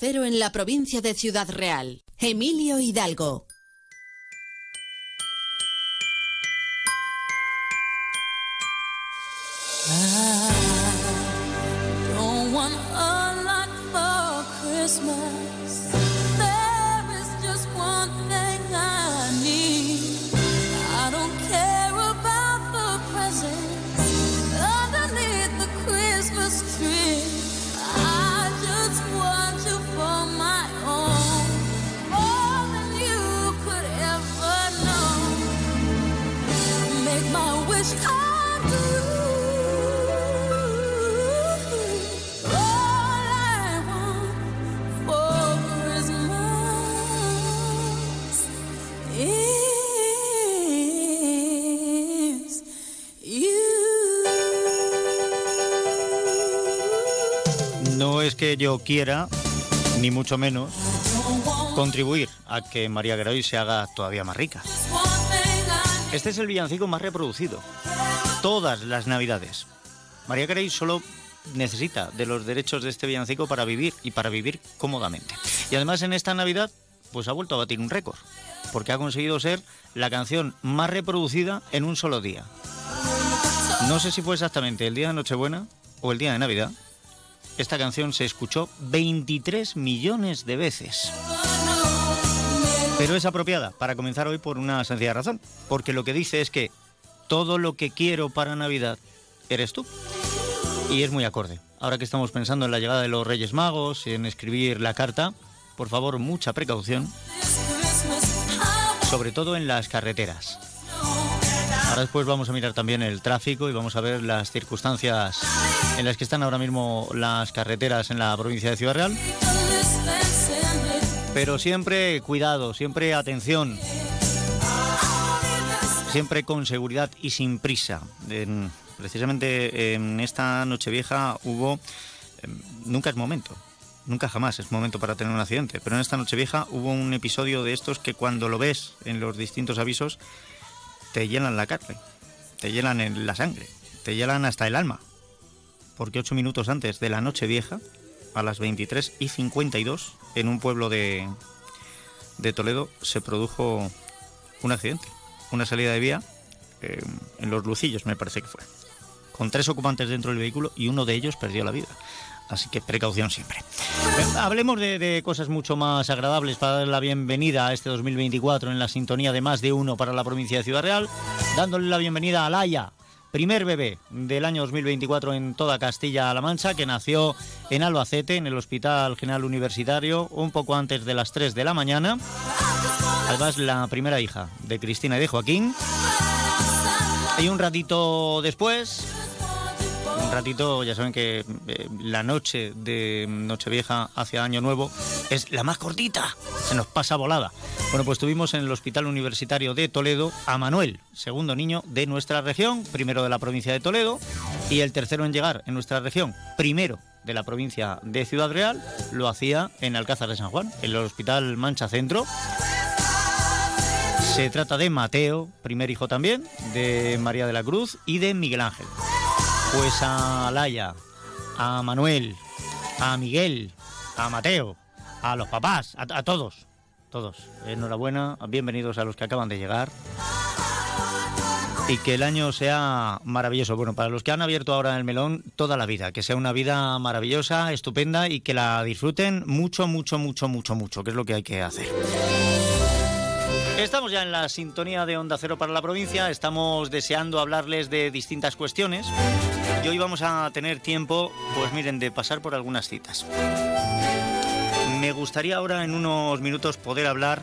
Cero en la provincia de Ciudad Real. Emilio Hidalgo. Yo quiera, ni mucho menos, contribuir a que María Graoy se haga todavía más rica. Este es el villancico más reproducido. Todas las navidades. María Graoy solo necesita de los derechos de este villancico para vivir y para vivir cómodamente. Y además en esta Navidad, pues ha vuelto a batir un récord, porque ha conseguido ser la canción más reproducida en un solo día. No sé si fue exactamente el día de Nochebuena o el día de Navidad, esta canción se escuchó 23 millones de veces. Pero es apropiada para comenzar hoy por una sencilla razón, porque lo que dice es que todo lo que quiero para Navidad eres tú. Y es muy acorde. Ahora que estamos pensando en la llegada de los Reyes Magos, y en escribir la carta, por favor, mucha precaución, sobre todo en las carreteras. Ahora después vamos a mirar también el tráfico y vamos a ver las circunstancias en las que están ahora mismo las carreteras en la provincia de Ciudad Real. Pero siempre cuidado, siempre atención. Siempre con seguridad y sin prisa. precisamente en esta Nochevieja hubo... Em, nunca es momento, nunca jamás es momento para tener un accidente, pero en esta Nochevieja hubo un episodio de estos que cuando lo ves en los distintos avisos te llenan la carne, te llenan en la sangre, te llenan hasta el alma. Porque ocho minutos antes de la noche vieja, a las 23 y 52, en un pueblo de, de Toledo, se produjo un accidente, una salida de vía eh, en Los Lucillos, me parece que fue, con tres ocupantes dentro del vehículo y uno de ellos perdió la vida. Así que precaución siempre. hablemos de, cosas mucho más agradables para dar la bienvenida a este 2024 en la sintonía de más de uno para la provincia de Ciudad Real, dándole la bienvenida a Laia, primer bebé del año 2024 en toda Castilla-La Mancha, que nació en Albacete, en el Hospital General Universitario, un poco antes de las 3 de la mañana. Además, la primera hija de Cristina y de Joaquín. Y un ratito después, un ratito, ya saben que eh, la noche de Nochevieja hacia Año Nuevo es la más cortita, se nos pasa volada. Bueno, pues tuvimos en el Hospital Universitario de Toledo a Manuel, segundo niño de nuestra región, primero de la provincia de Toledo, y el tercero en llegar en nuestra región, primero de la provincia de Ciudad Real, lo hacía en Alcázar de San Juan, en el Hospital Mancha Centro. Se trata de Mateo, primer hijo también, de María de la Cruz y de Miguel Ángel. Pues a Laia, a Manuel, a Miguel, a Mateo, a los papás, a, todos, todos. Enhorabuena, bienvenidos a los que acaban de llegar. Y que el año sea maravilloso. Bueno, para los que han abierto ahora el melón, toda la vida. Que sea una vida maravillosa, estupenda y que la disfruten mucho, mucho, mucho, mucho, mucho, que es lo que hay que hacer. Estamos ya en la sintonía de Onda Cero para la provincia, estamos deseando hablarles de distintas cuestiones y hoy vamos a tener tiempo, pues miren, de pasar por algunas citas. Me gustaría ahora en unos minutos poder hablar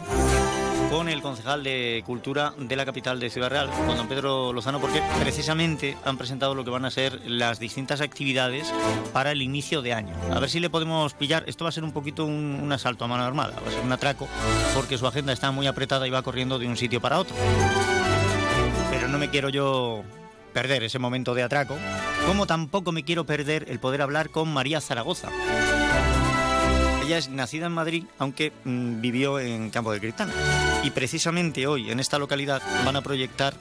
con el concejal de Cultura de la capital de Ciudad Real, con don Pedro Lozano, porque precisamente han presentado lo que van a ser las distintas actividades para el inicio de año. A ver si le podemos pillar. Esto va a ser un poquito un, asalto a mano armada, va a ser un atraco, porque su agenda está muy apretada y va corriendo de un sitio para otro. Pero no me quiero yo perder ese momento de atraco, como tampoco me quiero perder el poder hablar con María Zaragoza ella es nacida en Madrid, aunque mm, vivió en Campo de Cristana. Y precisamente hoy, en esta localidad, van a proyectar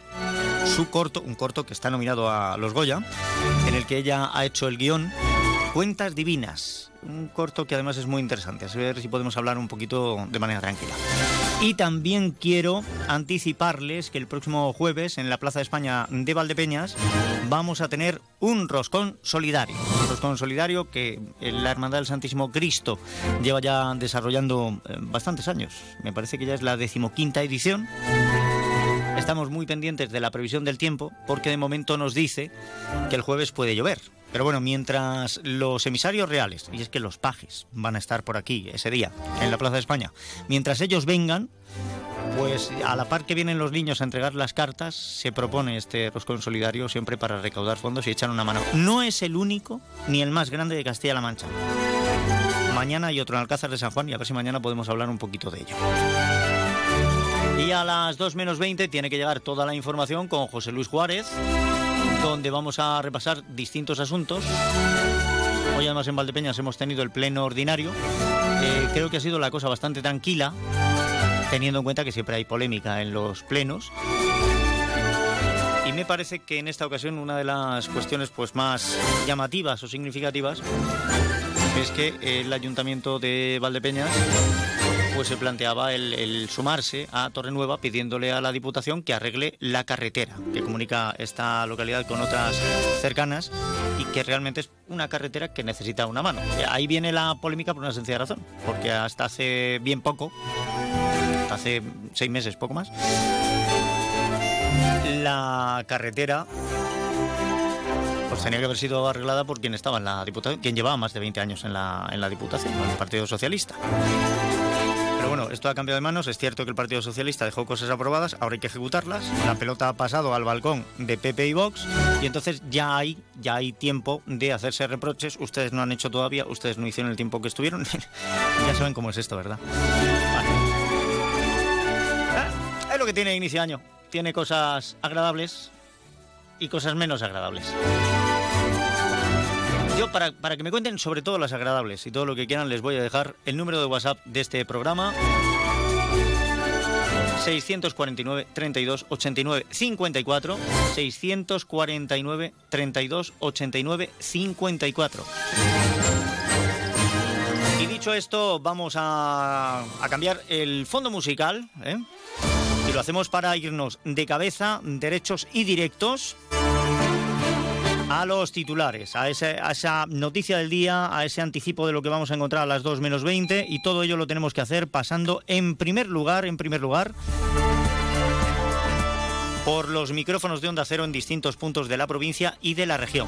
su corto, un corto que está nominado a los Goya, en el que ella ha hecho el guion Cuentas Divinas, un corto que además es muy interesante, a ver si podemos hablar un poquito de manera tranquila. Y también quiero anticiparles que el próximo jueves en la Plaza de España de Valdepeñas vamos a tener un roscón solidario. Un roscón solidario que la Hermandad del Santísimo Cristo lleva ya desarrollando eh, bastantes años. Me parece que ya es la decimoquinta edición. Estamos muy pendientes de la previsión del tiempo porque de momento nos dice que el jueves puede llover. Pero bueno, mientras los emisarios reales, y es que los pajes van a estar por aquí ese día, en la Plaza de España, mientras ellos vengan, pues a la par que vienen los niños a entregar las cartas, se propone este roscón solidario siempre para recaudar fondos y echar una mano. No es el único ni el más grande de Castilla-La Mancha. Mañana hay otro en Alcázar de San Juan y a ver si mañana podemos hablar un poquito de ello. Y a las 2 menos 20 tiene que llegar toda la información con José Luis Juárez donde vamos a repasar distintos asuntos. Hoy además en Valdepeñas hemos tenido el pleno ordinario. creo que ha sido la cosa bastante tranquila, teniendo en cuenta que siempre hay polémica en los plenos. Y me parece que en esta ocasión una de las cuestiones pues, más llamativas o significativas es que el ayuntamiento de Valdepeñas pues se planteaba el, sumarse a Torrenueva pidiéndole a la Diputación que arregle la carretera que comunica esta localidad con otras cercanas y que realmente es una carretera que necesita una mano. Ahí viene la polémica por una sencilla razón, porque hasta hace bien poco, hace seis meses, poco más, la carretera pues tenía que haber sido arreglada por quien estaba en la Diputación, quien llevaba más de 20 años en la, en la Diputación, el Partido Socialista. Pero bueno, esto ha cambiado de manos. Es cierto que el Partido Socialista dejó cosas aprobadas, ahora hay que ejecutarlas. La pelota ha pasado al balcón de PP y Vox y entonces ya hay, ya hay tiempo de hacerse reproches. Ustedes no han hecho todavía, ustedes no hicieron el tiempo que estuvieron. ya saben cómo es esto, ¿verdad? Ah, es lo que tiene inicio de año. Tiene cosas agradables y cosas menos agradables. Yo, para, para, que me cuenten sobre todo las agradables y todo lo que quieran, les voy a dejar el número de WhatsApp de este programa. 649 32 89 54 649 32 89 54 y dicho esto vamos a, a cambiar el fondo musical ¿eh? y lo hacemos para irnos de cabeza derechos y directos a los titulares, a, esa noticia del día, a ese anticipo de lo que vamos a encontrar a las 2 menos 20 y todo ello lo tenemos que hacer pasando en primer lugar, en primer lugar, por los micrófonos de Onda Cero en distintos puntos de la provincia y de la región.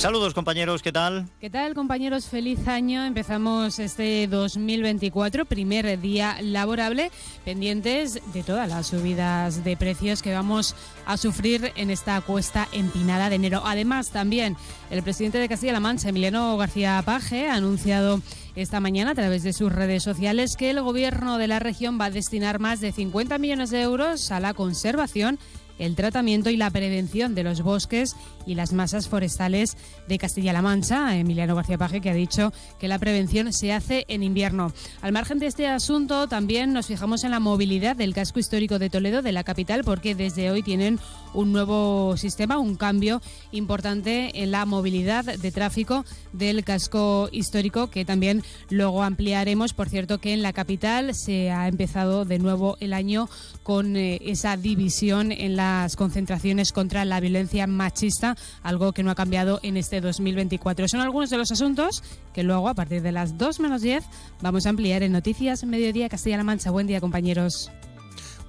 Saludos compañeros, ¿qué tal? ¿Qué tal compañeros? Feliz año. Empezamos este 2024, primer día laborable, pendientes de todas las subidas de precios que vamos a sufrir en esta cuesta empinada de enero. Además, también el presidente de Castilla-La Mancha, Emiliano García Paje, ha anunciado esta mañana a través de sus redes sociales que el gobierno de la región va a destinar más de 50 millones de euros a la conservación el tratamiento y la prevención de los bosques y las masas forestales de Castilla-La Mancha. Emiliano García Paje, que ha dicho que la prevención se hace en invierno. Al margen de este asunto, también nos fijamos en la movilidad del casco histórico de Toledo, de la capital, porque desde hoy tienen un nuevo sistema, un cambio importante en la movilidad de tráfico del casco histórico, que también luego ampliaremos. Por cierto, que en la capital se ha empezado de nuevo el año con eh, esa división en las concentraciones contra la violencia machista, algo que no ha cambiado en este 2024. Son algunos de los asuntos que luego, a partir de las 2 menos 10, vamos a ampliar en Noticias Mediodía Castilla-La Mancha. Buen día, compañeros.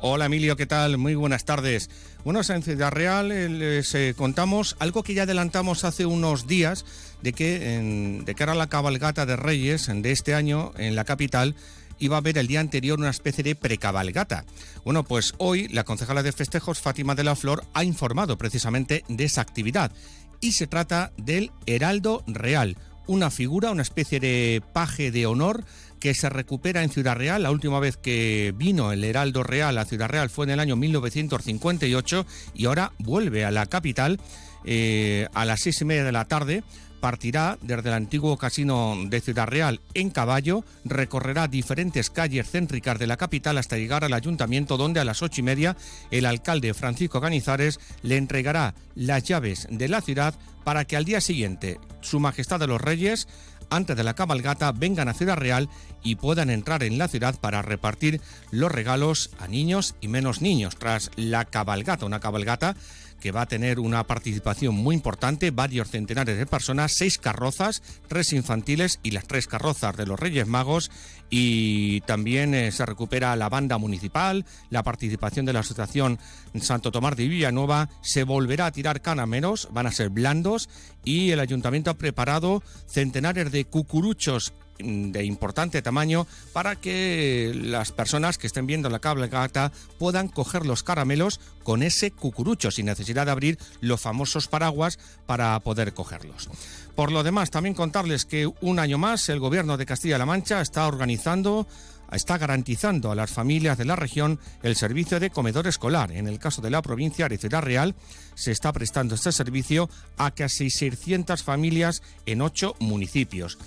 Hola Emilio, ¿qué tal? Muy buenas tardes. Bueno, en Ciudad Real eh, les eh, contamos algo que ya adelantamos hace unos días, de que de cara a la cabalgata de Reyes de este año en la capital, iba a haber el día anterior una especie de precabalgata. Bueno, pues hoy la concejala de festejos, Fátima de la Flor, ha informado precisamente de esa actividad. Y se trata del Heraldo Real, una figura, una especie de paje de honor que se recupera en Ciudad Real. La última vez que vino el Heraldo Real a Ciudad Real fue en el año 1958 y ahora vuelve a la capital eh, a las seis y media de la tarde partirá desde el antiguo casino de Ciudad Real en caballo, recorrerá diferentes calles céntricas de la capital hasta llegar al ayuntamiento donde a las ocho y media el alcalde Francisco Canizares le entregará las llaves de la ciudad para que al día siguiente Su Majestad de los Reyes antes de la cabalgata vengan a Ciudad Real y puedan entrar en la ciudad para repartir los regalos a niños y menos niños tras la cabalgata, una cabalgata que va a tener una participación muy importante, varios centenares de personas, seis carrozas, tres infantiles y las tres carrozas de los Reyes Magos. Y también eh, se recupera la banda municipal, la participación de la Asociación Santo Tomás de Villanueva, se volverá a tirar canameros, van a ser blandos y el ayuntamiento ha preparado centenares de cucuruchos de importante tamaño para que las personas que estén viendo la cabalgata puedan coger los caramelos con ese cucurucho sin necesidad de abrir los famosos paraguas para poder cogerlos. Por lo demás, también contarles que un año más el gobierno de Castilla-La Mancha está organizando está garantizando a las familias de la región el servicio de comedor escolar. En el caso de la provincia de Ciudad Real, se está prestando este servicio a casi 600 familias en ocho municipios.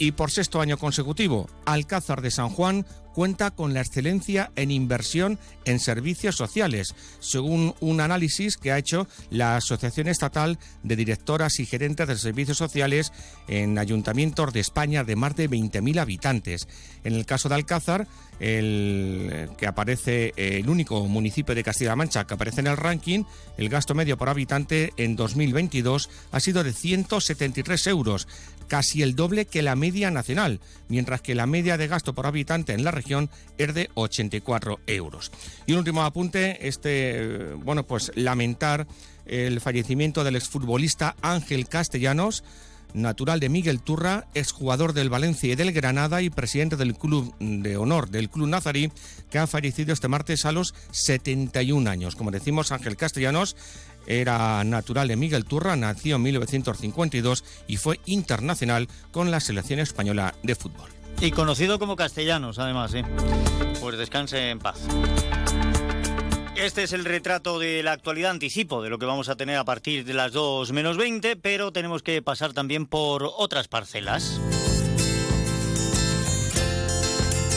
Y por sexto año consecutivo, Alcázar de San Juan cuenta con la excelencia en inversión en servicios sociales, según un análisis que ha hecho la Asociación Estatal de Directoras y Gerentes de Servicios Sociales en ayuntamientos de España de más de 20.000 habitantes. En el caso de Alcázar, que aparece el único municipio de Castilla-La Mancha que aparece en el ranking, el gasto medio por habitante en 2022 ha sido de 173 euros, casi el doble que la media nacional, mientras que la media de gasto por habitante en la región es de 84 euros. Y un último apunte, este, bueno, pues lamentar el fallecimiento del exfutbolista Ángel Castellanos, natural de Miguel Turra, exjugador del Valencia y del Granada y presidente del Club de Honor del Club Nazarí, que ha fallecido este martes a los 71 años. Como decimos, Ángel Castellanos era natural de Miguel Turra, nació en 1952 y fue internacional con la selección española de fútbol. Y conocido como Castellanos, además, ¿eh? Pues descanse en paz. Este es el retrato de la actualidad anticipo de lo que vamos a tener a partir de las 2 menos 20, pero tenemos que pasar también por otras parcelas.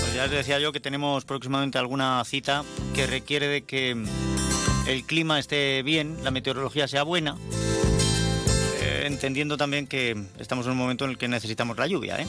Pues ya les decía yo que tenemos próximamente alguna cita que requiere de que el clima esté bien, la meteorología sea buena, eh, entendiendo también que estamos en un momento en el que necesitamos la lluvia, ¿eh?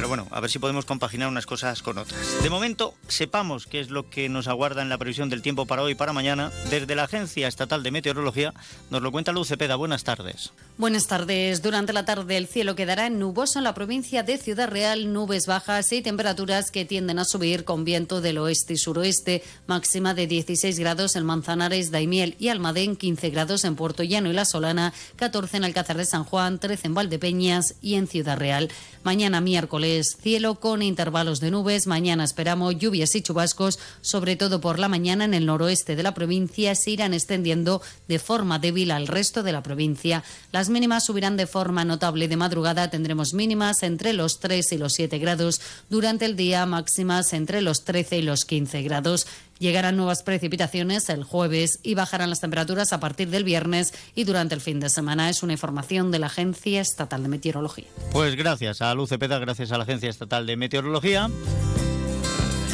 Pero bueno, a ver si podemos compaginar unas cosas con otras. De momento, sepamos qué es lo que nos aguarda en la previsión del tiempo para hoy y para mañana. Desde la Agencia Estatal de Meteorología nos lo cuenta Luz Cepeda. Buenas tardes. Buenas tardes. Durante la tarde el cielo quedará nuboso en la provincia de Ciudad Real, nubes bajas y temperaturas que tienden a subir con viento del oeste y suroeste, máxima de 16 grados en Manzanares, Daimiel y Almadén, 15 grados en Puerto Llano y La Solana, 14 en Alcázar de San Juan, 13 en Valdepeñas y en Ciudad Real. Mañana miércoles, cielo con intervalos de nubes. Mañana esperamos lluvias y chubascos, sobre todo por la mañana en el noroeste de la provincia. Se irán extendiendo de forma débil al resto de la provincia. Las mínimas subirán de forma notable de madrugada. Tendremos mínimas entre los 3 y los 7 grados. Durante el día, máximas entre los 13 y los 15 grados. Llegarán nuevas precipitaciones el jueves y bajarán las temperaturas a partir del viernes y durante el fin de semana. Es una información de la Agencia Estatal de Meteorología. Pues gracias a Luz Cepeda, gracias a la Agencia Estatal de Meteorología.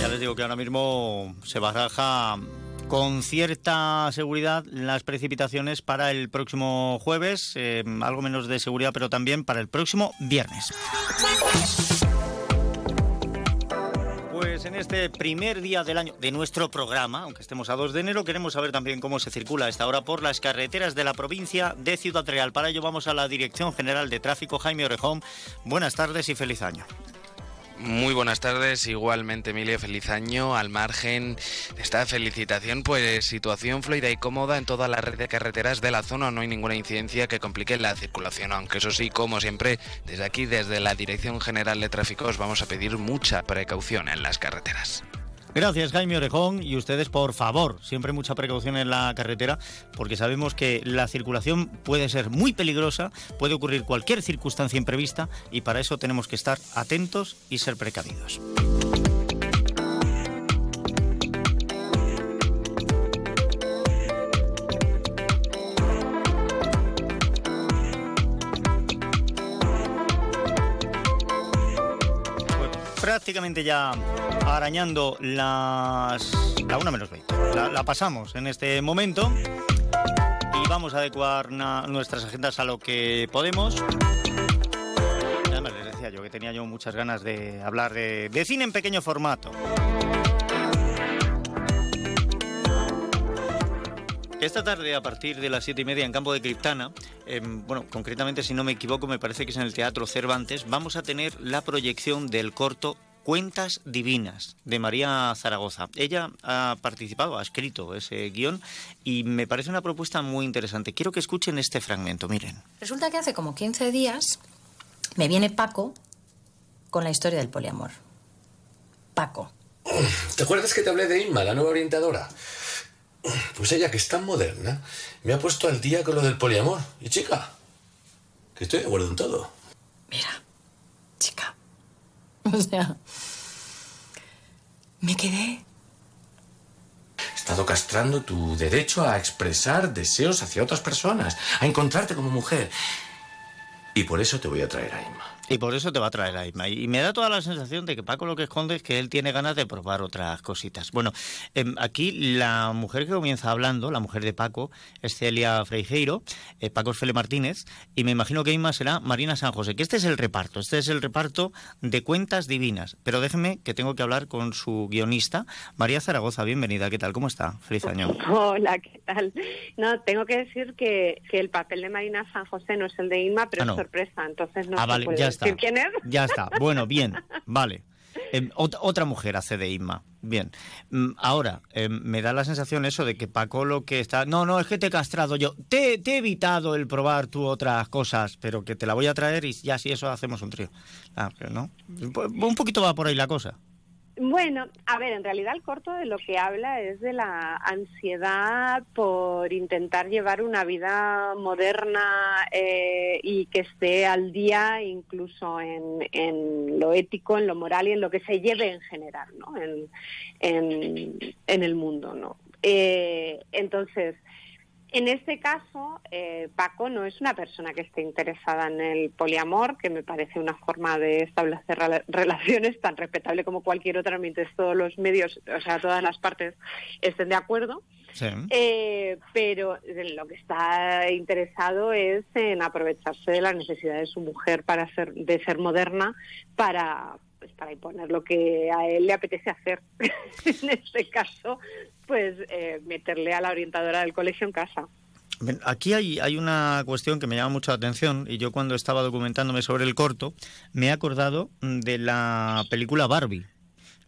Ya les digo que ahora mismo se baraja con cierta seguridad las precipitaciones para el próximo jueves, eh, algo menos de seguridad, pero también para el próximo viernes. Pues en este primer día del año de nuestro programa, aunque estemos a 2 de enero, queremos saber también cómo se circula a esta hora por las carreteras de la provincia de Ciudad Real. Para ello vamos a la Dirección General de Tráfico, Jaime Orejón. Buenas tardes y feliz año. Muy buenas tardes, igualmente Emilio, feliz año. Al margen de esta felicitación, pues situación fluida y cómoda en toda la red de carreteras de la zona. No hay ninguna incidencia que complique la circulación, aunque eso sí, como siempre, desde aquí, desde la Dirección General de Tráfico, os vamos a pedir mucha precaución en las carreteras. Gracias Jaime Orejón y ustedes por favor, siempre mucha precaución en la carretera porque sabemos que la circulación puede ser muy peligrosa, puede ocurrir cualquier circunstancia imprevista y para eso tenemos que estar atentos y ser precavidos. Prácticamente ya arañando las la una menos 20. La, pasamos en este momento y vamos a adecuar nuestras agendas a lo que podemos. Además les decía yo que tenía yo muchas ganas de hablar de, de cine en pequeño formato. Esta tarde, a partir de las siete y media en Campo de Criptana, em, bueno, concretamente, si no me equivoco, me parece que es en el Teatro Cervantes, vamos a tener la proyección del corto Cuentas Divinas de María Zaragoza. Ella ha participado, ha escrito ese guion y me parece una propuesta muy interesante. Quiero que escuchen este fragmento, miren. Resulta que hace como 15 días me viene Paco con la historia del poliamor. Paco. ¿Te acuerdas que te hablé de Inma, la nueva orientadora? Pues ella, que es tan moderna, me ha puesto al día con lo del poliamor. Y chica, que estoy de acuerdo en todo. Mira, chica. O sea, me quedé. Estado castrando tu derecho a expresar deseos hacia otras personas, a encontrarte como mujer. Y por eso te voy a traer a Inma. Y por eso te va a traer a Isma. Y me da toda la sensación de que Paco lo que esconde es que él tiene ganas de probar otras cositas. Bueno, em, aquí la mujer que comienza hablando, la mujer de Paco, es Celia Freijeiro, eh, Paco es Fele Martínez, y me imagino que Isma será Marina San José, que este es el reparto, este es el reparto de Cuentas Divinas. Pero déjeme que tengo que hablar con su guionista, María Zaragoza. Bienvenida, ¿qué tal? ¿Cómo está? Feliz año. Hola, ¿qué tal? No, tengo que decir que, el papel de Marina San José no es el de Isma, pero ah, es sorpresa, entonces no ah, vale, ya quién es. Ya está. Bueno, bien, vale. Em, otra mujer hace de Inma. Bien. Mm, ahora, em, me da la sensación eso de que Paco lo que está... No, no, es que te he castrado yo. Te, te, he evitado el probar tú otras cosas, pero que te la voy a traer y ya si eso hacemos un trío. Ah, ¿no? Un poquito va por ahí la cosa. Bueno, a ver, en realidad el corto de lo que habla es de la ansiedad por intentar llevar una vida moderna eh, y que esté al día incluso en, lo ético, en lo moral y en lo que se lleve en general, ¿no? En, en, el mundo, ¿no? Eh, entonces, en este caso, eh, Paco no es una persona que esté interesada en el poliamor, que me parece una forma de establecer relaciones tan respetable como cualquier otra, mientras todos los medios, o sea, todas las partes estén de acuerdo. Eh, pero lo que está interesado es en aprovecharse de la necesidad de su mujer para ser, de ser moderna para, pues para imponer lo que a él le apetece hacer. en este caso, pues eh, meterle a la orientadora del colegio en casa. Aquí hay, hay una cuestión que me llama mucho la atención y yo cuando estaba documentándome sobre el corto me he acordado de la película Barbie.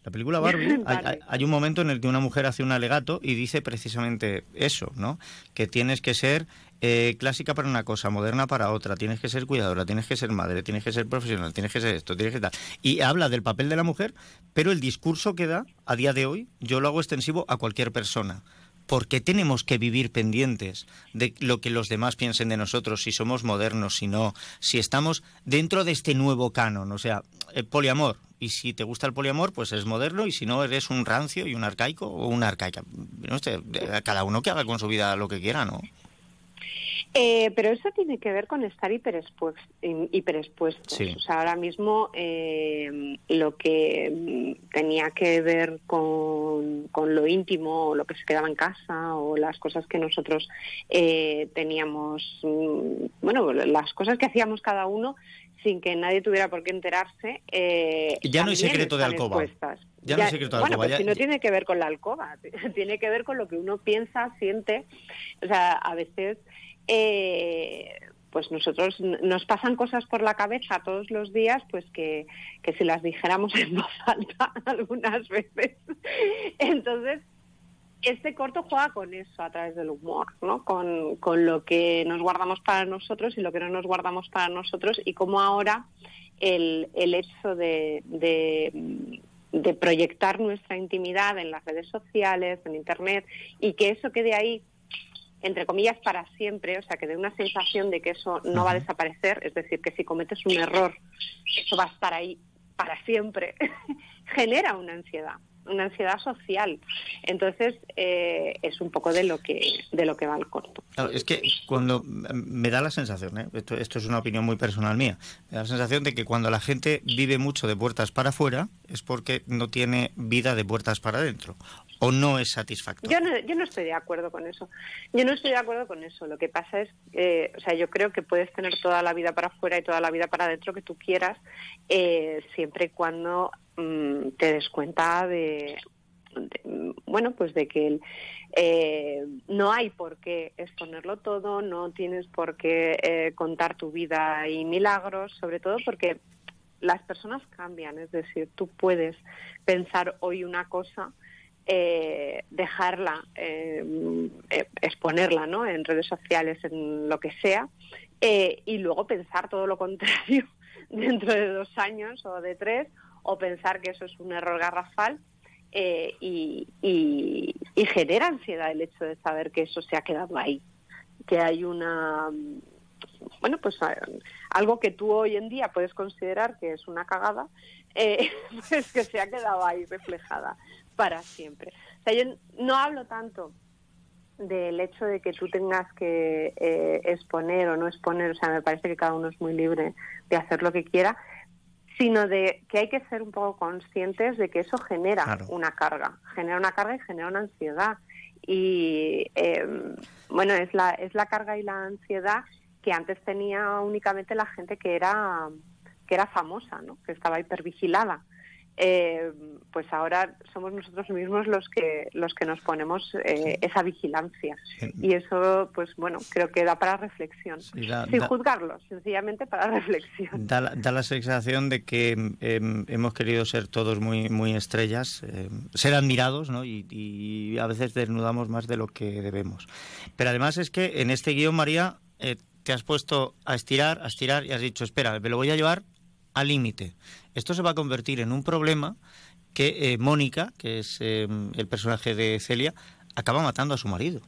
La película Barbie, hay, un momento en el que una mujer hace un alegato y dice precisamente eso, ¿no? Que tienes que ser eh, clásica para una cosa, moderna para otra, tienes que ser cuidadora, tienes que ser madre, tienes que ser profesional, tienes que ser esto, tienes que tal. Y habla del papel de la mujer, pero el discurso que da a día de hoy, yo lo hago extensivo a cualquier persona. Porque tenemos que vivir pendientes de lo que los demás piensen de nosotros, si somos modernos, si no, si estamos dentro de este nuevo canon, o sea, el poliamor, y si te gusta el poliamor, pues es moderno, y si no, eres un rancio y un arcaico o una arcaica. No cada uno que haga con su vida lo que quiera, ¿no? Eh, pero eso tiene que ver con estar hiperexpuestos. hiperexpuestos. O sea, ahora mismo eh, lo que mm, tenía que ver con, lo íntimo, o lo que se quedaba en casa, o las cosas que nosotros eh, teníamos, mm, bueno, las cosas que hacíamos cada uno sin que nadie tuviera por qué enterarse. ya no hay secreto de alcoba. Ya, no hay secreto de bueno, alcoba. Pues si no tiene que ver con la alcoba, tiene que ver con lo que uno piensa, siente. O sea, a veces eh, pues nosotros nos pasan cosas por la cabeza todos los días, pues que, si las dijéramos en voz alta algunas veces. Entonces, este corto juega con eso a través del humor, ¿no? Con, lo que nos guardamos para nosotros y lo que no nos guardamos para nosotros y cómo ahora el, el hecho de, de proyectar nuestra intimidad en las redes sociales, en Internet, y que eso quede ahí entre comillas, para siempre, o sea, que dé una sensación de que eso no va a desaparecer, es decir, que si cometes un error, eso va a estar ahí para siempre, genera una ansiedad. Una ansiedad social. Entonces, eh, es un poco de lo que de lo que va el corto. es que cuando me da la sensación, ¿eh? esto, esto, es una opinión muy personal mía, me da la sensación de que cuando la gente vive mucho de puertas para afuera es porque no tiene vida de puertas para adentro o no es satisfactorio. Yo no, estoy de acuerdo con eso. Yo no estoy de acuerdo con eso. Lo que pasa es, eh, o sea, yo creo que puedes tener toda la vida para afuera y toda la vida para adentro que tú quieras, eh, siempre y cuando mm, te des cuenta de, bueno, pues de que eh, no hay por qué exponerlo todo, no tienes por qué contar tu vida y milagros, sobre todo porque las personas cambian, es decir, tú puedes pensar hoy una cosa eh, dejarla, eh, eh, exponerla ¿no? en redes sociales, en lo que sea, y luego pensar todo lo contrario dentro de dos años o de tres, o pensar que eso es un error garrafal. Y, y, genera ansiedad el hecho de saber que eso se ha quedado ahí, que hay una bueno, pues algo que tú hoy en día puedes considerar que es una cagada, pues que se ha quedado ahí reflejada para siempre. O sea, yo no hablo tanto del hecho de que tú tengas que eh, exponer o no exponer, o sea, me parece que cada uno es muy libre de hacer lo que quiera, sino de que hay que ser un poco conscientes de que eso genera una carga, genera una carga y genera una ansiedad. Y em, bueno, es la, es la carga y la ansiedad que antes tenía únicamente la gente que era, que era famosa, ¿no? que estaba hipervigilada eh, pues ahora somos nosotros mismos los que los que nos ponemos eh, esa vigilancia. Y eso pues bueno creo que da para reflexión. Sin juzgarlo sencillamente para reflexión. Da, la sensación de que em, hemos querido ser todos muy muy estrellas em, ser admirados ¿no? y, a veces desnudamos más de lo que debemos. Pero además es que en este guion María eh, te has puesto a estirar a estirar y has dicho espera me lo voy a llevar al límite esto se va a convertir en un problema que eh, Mónica, que es em, el personaje de Celia, acaba matando a su marido.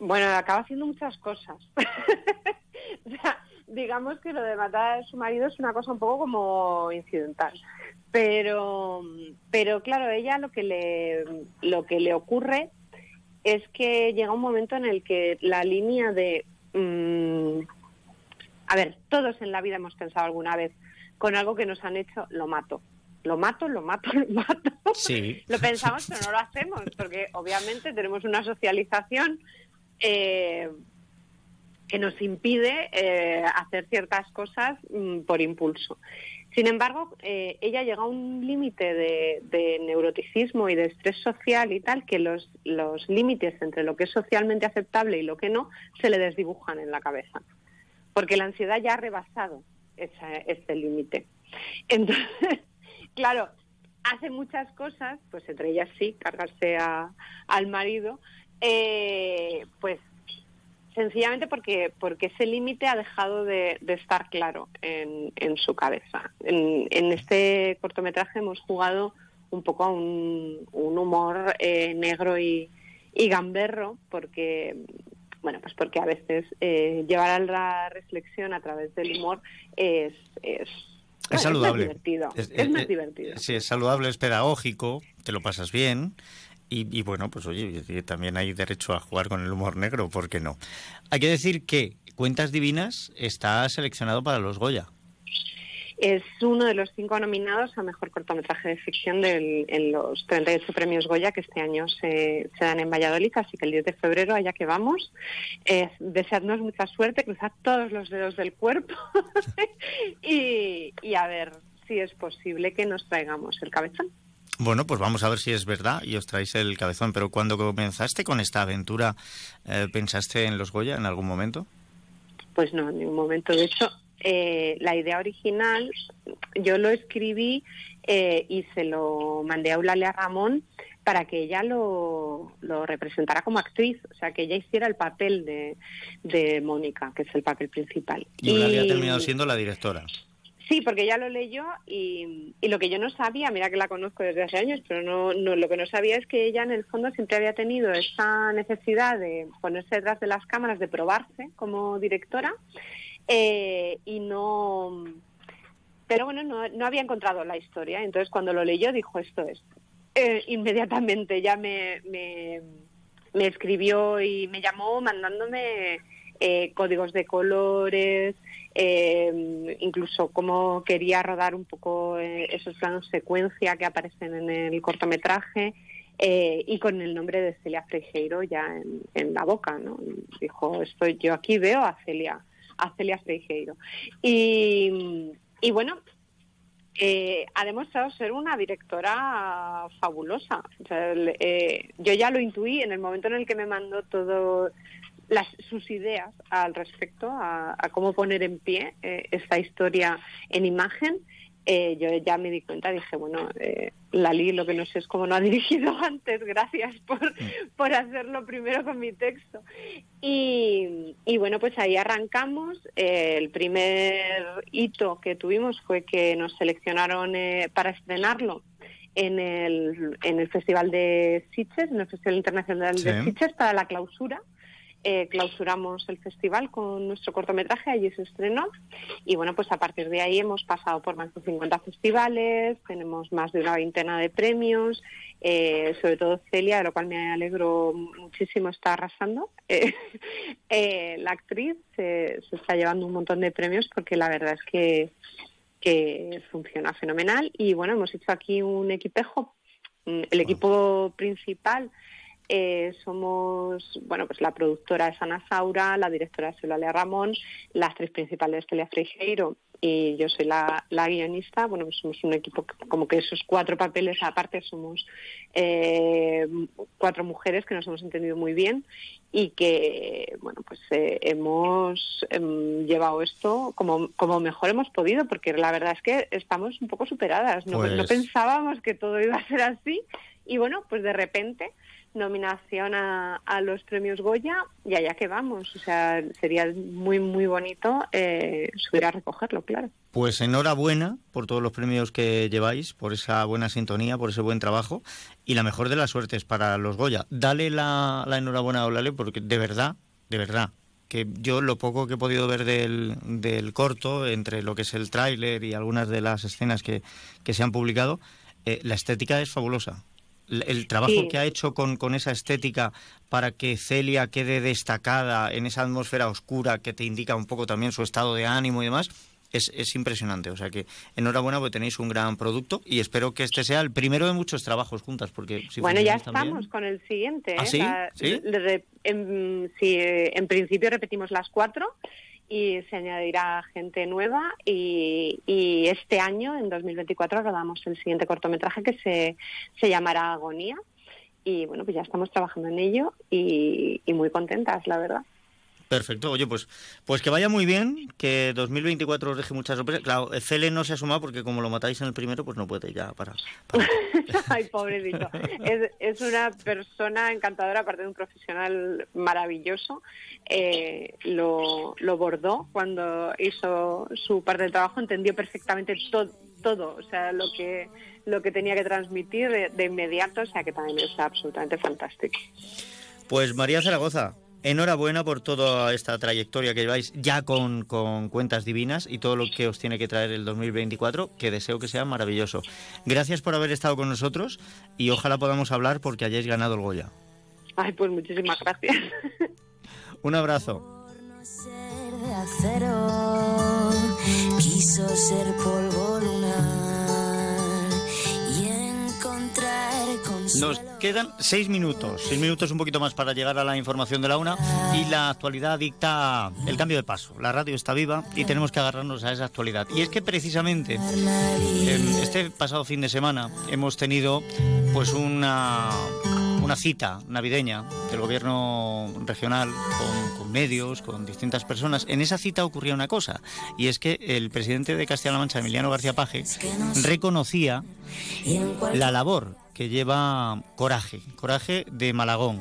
Bueno, acaba haciendo muchas cosas. digamos que lo de matar a su marido es una cosa un poco como incidental. Pero, pero claro, ella lo que le, lo que le ocurre es que llega un momento en el que la línea de... Mm, a ver, todos en la vida hemos pensado alguna vez, con algo que nos han hecho, lo mato. Lo mato, lo mato, lo mato. Sí. lo pensamos, pero no lo hacemos, porque obviamente tenemos una socialización eh, que nos impide eh, hacer ciertas cosas mm, por impulso. Sin embargo, eh, ella llega a un límite de, neuroticismo y de estrés social y tal, que los, los límites entre lo que es socialmente aceptable y lo que no se le desdibujan en la cabeza. Porque la ansiedad ya ha rebasado este límite. Entonces, claro, hace muchas cosas, pues entre ellas sí, cargarse al marido, eh, pues sencillamente porque, porque ese límite ha dejado de, estar claro en, su cabeza. En, este cortometraje hemos jugado un poco a un, humor eh, negro y, y gamberro, porque bueno, pues porque a veces eh, llevar a la reflexión a través del humor es, es, saludable. Es más divertido. Es, más divertido. Sí, es saludable, es pedagógico, te lo pasas bien. Y, bueno, pues oye, también hay derecho a jugar con el humor negro, ¿por qué no? Hay que decir que Cuentas Divinas está seleccionado para los Goya. Es uno de los cinco nominados a mejor cortometraje de ficción en los 38 premios Goya que este año se, dan en Valladolid, así que el 10 de febrero, allá que vamos, eh, deseadnos mucha suerte, cruzad todos los dedos del cuerpo y, a ver si es posible que nos traigamos el cabezón. Bueno, pues vamos a ver si es verdad y os traéis el cabezón. Pero cuando comenzaste con esta aventura, eh, ¿pensaste en los Goya en algún momento? Pues no, en ningún momento. De hecho, eh, la idea original yo lo escribí eh, y se lo mandé a Eulalia Ramón para que ella lo, representara como actriz, o sea, que ella hiciera el papel de, Mónica, que es el papel principal. Y Eulalia ha terminado siendo la directora. Sí, porque ella lo leyó y, y, lo que yo no sabía, mira que la conozco desde hace años, pero no, no, lo que no sabía es que ella en el fondo siempre había tenido esa necesidad de ponerse detrás de las cámaras, de probarse como directora eh, y no pero bueno, no, no había encontrado la historia. Entonces cuando lo leyó dijo esto es. Eh, inmediatamente ya me, me, escribió y me llamó mandándome eh, códigos de colores, eh, incluso cómo quería rodar un poco eh, esos planos secuencia que aparecen en el cortometraje. Eh, y con el nombre de Celia Freijeiro ya en, en, la boca, ¿no? Dijo, estoy yo aquí veo a Celia, a Celia Freijeiro. Y, bueno, eh, ha demostrado ser una directora fabulosa. Eh, yo ya lo intuí en el momento en el que me mandó todo las, sus ideas al respecto, a, a cómo poner en pie eh, esta historia en imagen. Eh, yo ya me di cuenta, dije, bueno, eh, Lali, lo que no sé es cómo no ha dirigido antes, gracias por, por hacerlo primero con mi texto. Y, y bueno, pues ahí arrancamos. Eh, el primer hito que tuvimos fue que nos seleccionaron eh, para estrenarlo en el, en el Festival de Sitges, en el Festival Internacional Sí. de Sitges, para la clausura. Eh, clausuramos el festival con nuestro cortometraje, allí se estrenó. Y bueno, pues a partir de ahí hemos pasado por más de 50 festivales, tenemos más de una veintena de premios, eh, sobre todo Celia, de lo cual me alegro muchísimo, está arrasando. Eh, la actriz se, se está llevando un montón de premios porque la verdad es que, que funciona fenomenal. Y bueno, hemos hecho aquí un equipejo, Mm, el equipo principal eh, somos, bueno, pues la productora es Ana Saura, la directora es Eulalia Ramón, la actriz principal es Celia Freijeiro y yo soy la, la guionista. Bueno, pues somos un equipo que- como que esos cuatro papeles aparte somos eh, cuatro mujeres que nos hemos entendido muy bien y que, bueno, pues eh, hemos em, llevado esto como, como mejor hemos podido porque la verdad es que estamos un poco superadas. No, Pues- no pensábamos que todo iba a ser así y bueno, pues de repente nominación a, los premios Goya y allá que vamos. O sea, sería muy, muy bonito eh, subir a recogerlo, claro. Pues enhorabuena por todos los premios que lleváis, por esa buena sintonía, por ese buen trabajo y la mejor de las suertes para los Goya. Dale la, la enhorabuena a Olale porque de verdad, de verdad, que yo lo poco que he podido ver del, del corto, entre lo que es el tráiler y algunas de las escenas que, que se han publicado, eh, la estética es fabulosa. El, trabajo Sí. que ha hecho con, con esa estética para que Celia quede destacada en esa atmósfera oscura que te indica un poco también su estado de ánimo y demás, es, es impresionante. O sea que enhorabuena porque tenéis un gran producto y espero que este sea el primero de muchos trabajos juntas. porque si bueno, ya estamos con el siguiente. ¿Ah, ¿eh? sí? Sí, eh, en principio repetimos las cuatro y se añadirá gente nueva y, este año, en 2024, rodamos el siguiente cortometraje que se, se llamará Agonía. Y bueno, pues ya estamos trabajando en ello y, y muy contentas, la verdad. Perfecto, oye, pues, pues que vaya muy bien, que 2024 os deje muchas sorpresas. Claro, Cele no se ha sumado porque como lo matáis en el primero, pues no puede ya para. para- Ay, pobrecito. Es, es una persona encantadora, aparte de un profesional maravilloso. Eh, lo, lo bordó cuando hizo su parte del trabajo, entendió perfectamente todo, todo o sea, lo que, lo que tenía que transmitir de, de inmediato, o sea, que también es absolutamente fantástico. Pues María Zaragoza, enhorabuena por toda esta trayectoria que lleváis ya con, con cuentas divinas y todo lo que os tiene que traer el 2024, que deseo que sea maravilloso. Gracias por haber estado con nosotros y ojalá podamos hablar porque hayáis ganado el Goya. Ay, pues muchísimas gracias. Un abrazo. ser de acero, quiso ser polvo Nos quedan seis minutos, seis minutos un poquito más para llegar a la información de la una y la actualidad dicta el cambio de paso. La radio está viva y tenemos que agarrarnos a esa actualidad. Y es que precisamente este pasado fin de semana hemos tenido pues una, una cita navideña del gobierno regional con, con medios, con distintas personas. En esa cita ocurría una cosa y es que el presidente de Castilla-La Mancha, Emiliano García Paje, reconocía la labor que lleva Coraje, Coraje de Malagón.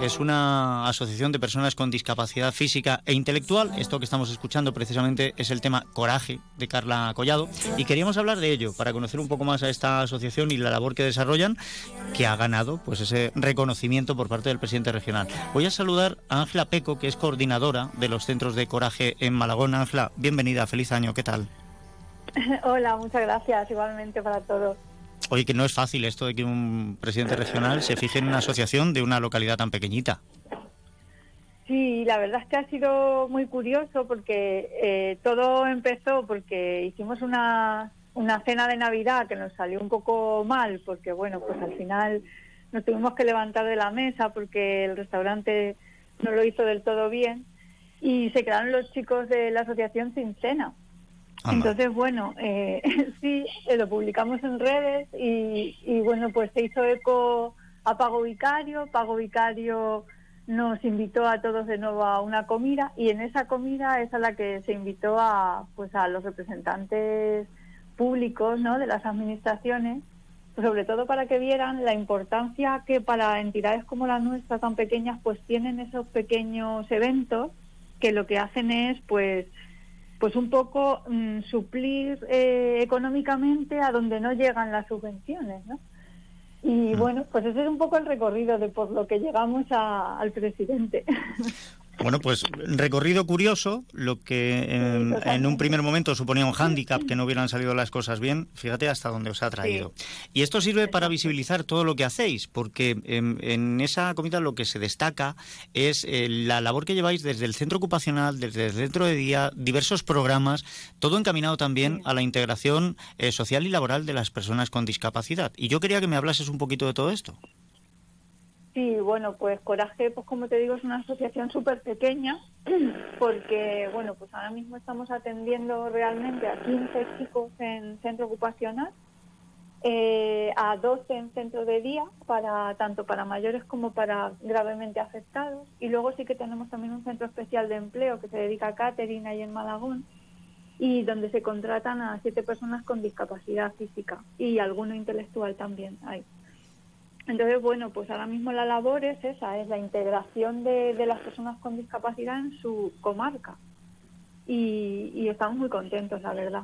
Es una asociación de personas con discapacidad física e intelectual. Esto que estamos escuchando precisamente es el tema Coraje de Carla Collado. Y queríamos hablar de ello para conocer un poco más a esta asociación y la labor que desarrollan, que ha ganado pues ese reconocimiento por parte del presidente regional. Voy a saludar a Ángela Peco, que es coordinadora de los centros de Coraje en Malagón. Ángela, bienvenida, feliz año, ¿qué tal? Hola, muchas gracias, igualmente para todos. Oye, que no es fácil esto de que un presidente regional se fije en una asociación de una localidad tan pequeñita. Sí, la verdad es que ha sido muy curioso porque eh, todo empezó porque hicimos una, una cena de Navidad que nos salió un poco mal porque, bueno, pues al final nos tuvimos que levantar de la mesa porque el restaurante no lo hizo del todo bien y se quedaron los chicos de la asociación sin cena. Entonces, bueno, eh, sí, eh, lo publicamos en redes y, y, bueno, pues se hizo eco a Pago Vicario. Pago Vicario nos invitó a todos de nuevo a una comida y en esa comida es a la que se invitó a, pues a los representantes públicos ¿no? de las administraciones, sobre todo para que vieran la importancia que para entidades como la nuestra, tan pequeñas, pues tienen esos pequeños eventos que lo que hacen es, pues, pues un poco mm, suplir eh, económicamente a donde no llegan las subvenciones, ¿no? Y Mm. bueno, pues ese es un poco el recorrido de por lo que llegamos a- al presidente. Bueno, pues recorrido curioso, lo que eh, en un primer momento suponía un hándicap, que no hubieran salido las cosas bien, fíjate hasta dónde os ha traído. Y esto sirve para visibilizar todo lo que hacéis, porque em, en esa comida lo que se destaca es eh, la labor que lleváis desde el centro ocupacional, desde el centro de día, diversos programas, todo encaminado también a la integración eh, social y laboral de las personas con discapacidad. Y yo quería que me hablases un poquito de todo esto. Sí, bueno, pues Coraje, pues como te digo, es una asociación súper pequeña, porque, bueno, pues ahora mismo estamos atendiendo realmente a 15 chicos en centro ocupacional, eh, a 12 en centro de día, para tanto para mayores como para gravemente afectados, y luego sí que tenemos también un centro especial de empleo que se dedica a catering ahí en Malagón, y donde se contratan a siete personas con discapacidad física y alguno intelectual también hay. Entonces, bueno, pues ahora mismo la labor es esa, es la integración de, de las personas con discapacidad en su comarca. Y, y estamos muy contentos, la verdad,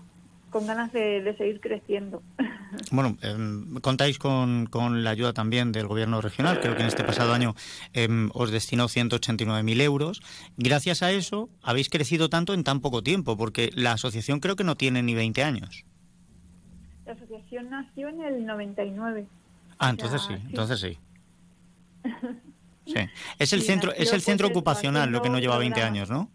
con ganas de, de seguir creciendo. Bueno, em, contáis con, con la ayuda también del gobierno regional. Creo que en este pasado año em, os destinó 189.000 euros. Gracias a eso habéis crecido tanto en tan poco tiempo, porque la asociación creo que no tiene ni 20 años. La asociación nació en el 99. Ah, entonces sí, entonces sí. Sí. Es el Sí, centro, es el pues, centro eso, ocupacional lo que no lleva 20 programas. años, ¿no?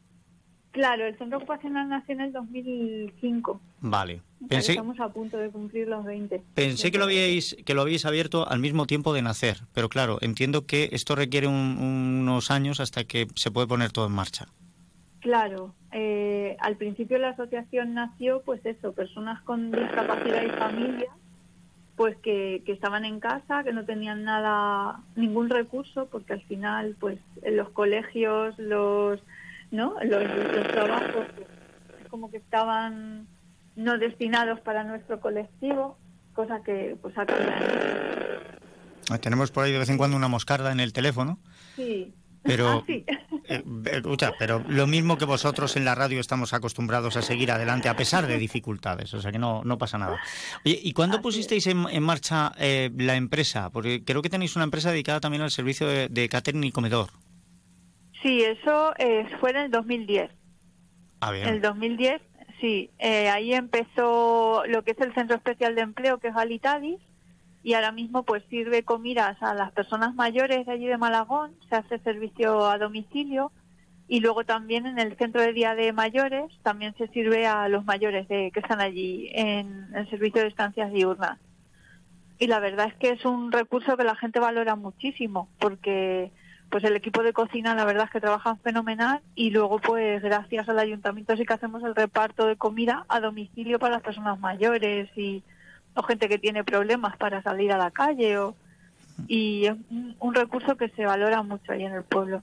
Claro, el centro ocupacional nació en el 2005. Vale. O sea, que Pensé, Estamos a punto de cumplir los 20. pensé que lo habíais que lo habíais abierto al mismo tiempo de nacer, pero claro, entiendo que esto requiere un- unos años hasta que se puede poner todo en marcha. Claro, eh, al principio la asociación nació, pues eso, personas con discapacidad y familias, pues que, que estaban en casa, que no tenían nada, ningún recurso, porque al final, pues en los colegios, los, ¿no? Los, los trabajos, pues, es como que estaban no destinados para nuestro colectivo, cosa que pues ha cambiado. Tenemos por ahí de vez en cuando una moscarda en el teléfono, Sí. Pero Ah. Eh, escucha, pero lo mismo que vosotros en la radio estamos acostumbrados a seguir adelante a pesar de dificultades, o sea que no, no pasa nada. Oye, ¿y cuándo pusisteis en, en marcha eh, la empresa? Porque creo que tenéis una empresa dedicada también al servicio de, de catering y comedor. Sí, eso eh, fue en el 2010. Ah, bien. El 2010, sí. Eh, ahí empezó lo que es el Centro Especial de Empleo, que es Alitadis, y ahora mismo pues sirve comidas a las personas mayores de allí de Malagón, se hace servicio a domicilio, y luego también en el Centro de Día de Mayores también se sirve a los mayores de, que están allí en el servicio de estancias diurnas. Y la verdad es que es un recurso que la gente valora muchísimo, porque pues el equipo de cocina la verdad es que trabajan fenomenal y luego pues gracias al ayuntamiento sí que hacemos el reparto de comida a domicilio para las personas mayores y o gente que tiene problemas para salir a la calle o y es un, un recurso que se valora mucho ahí en el pueblo.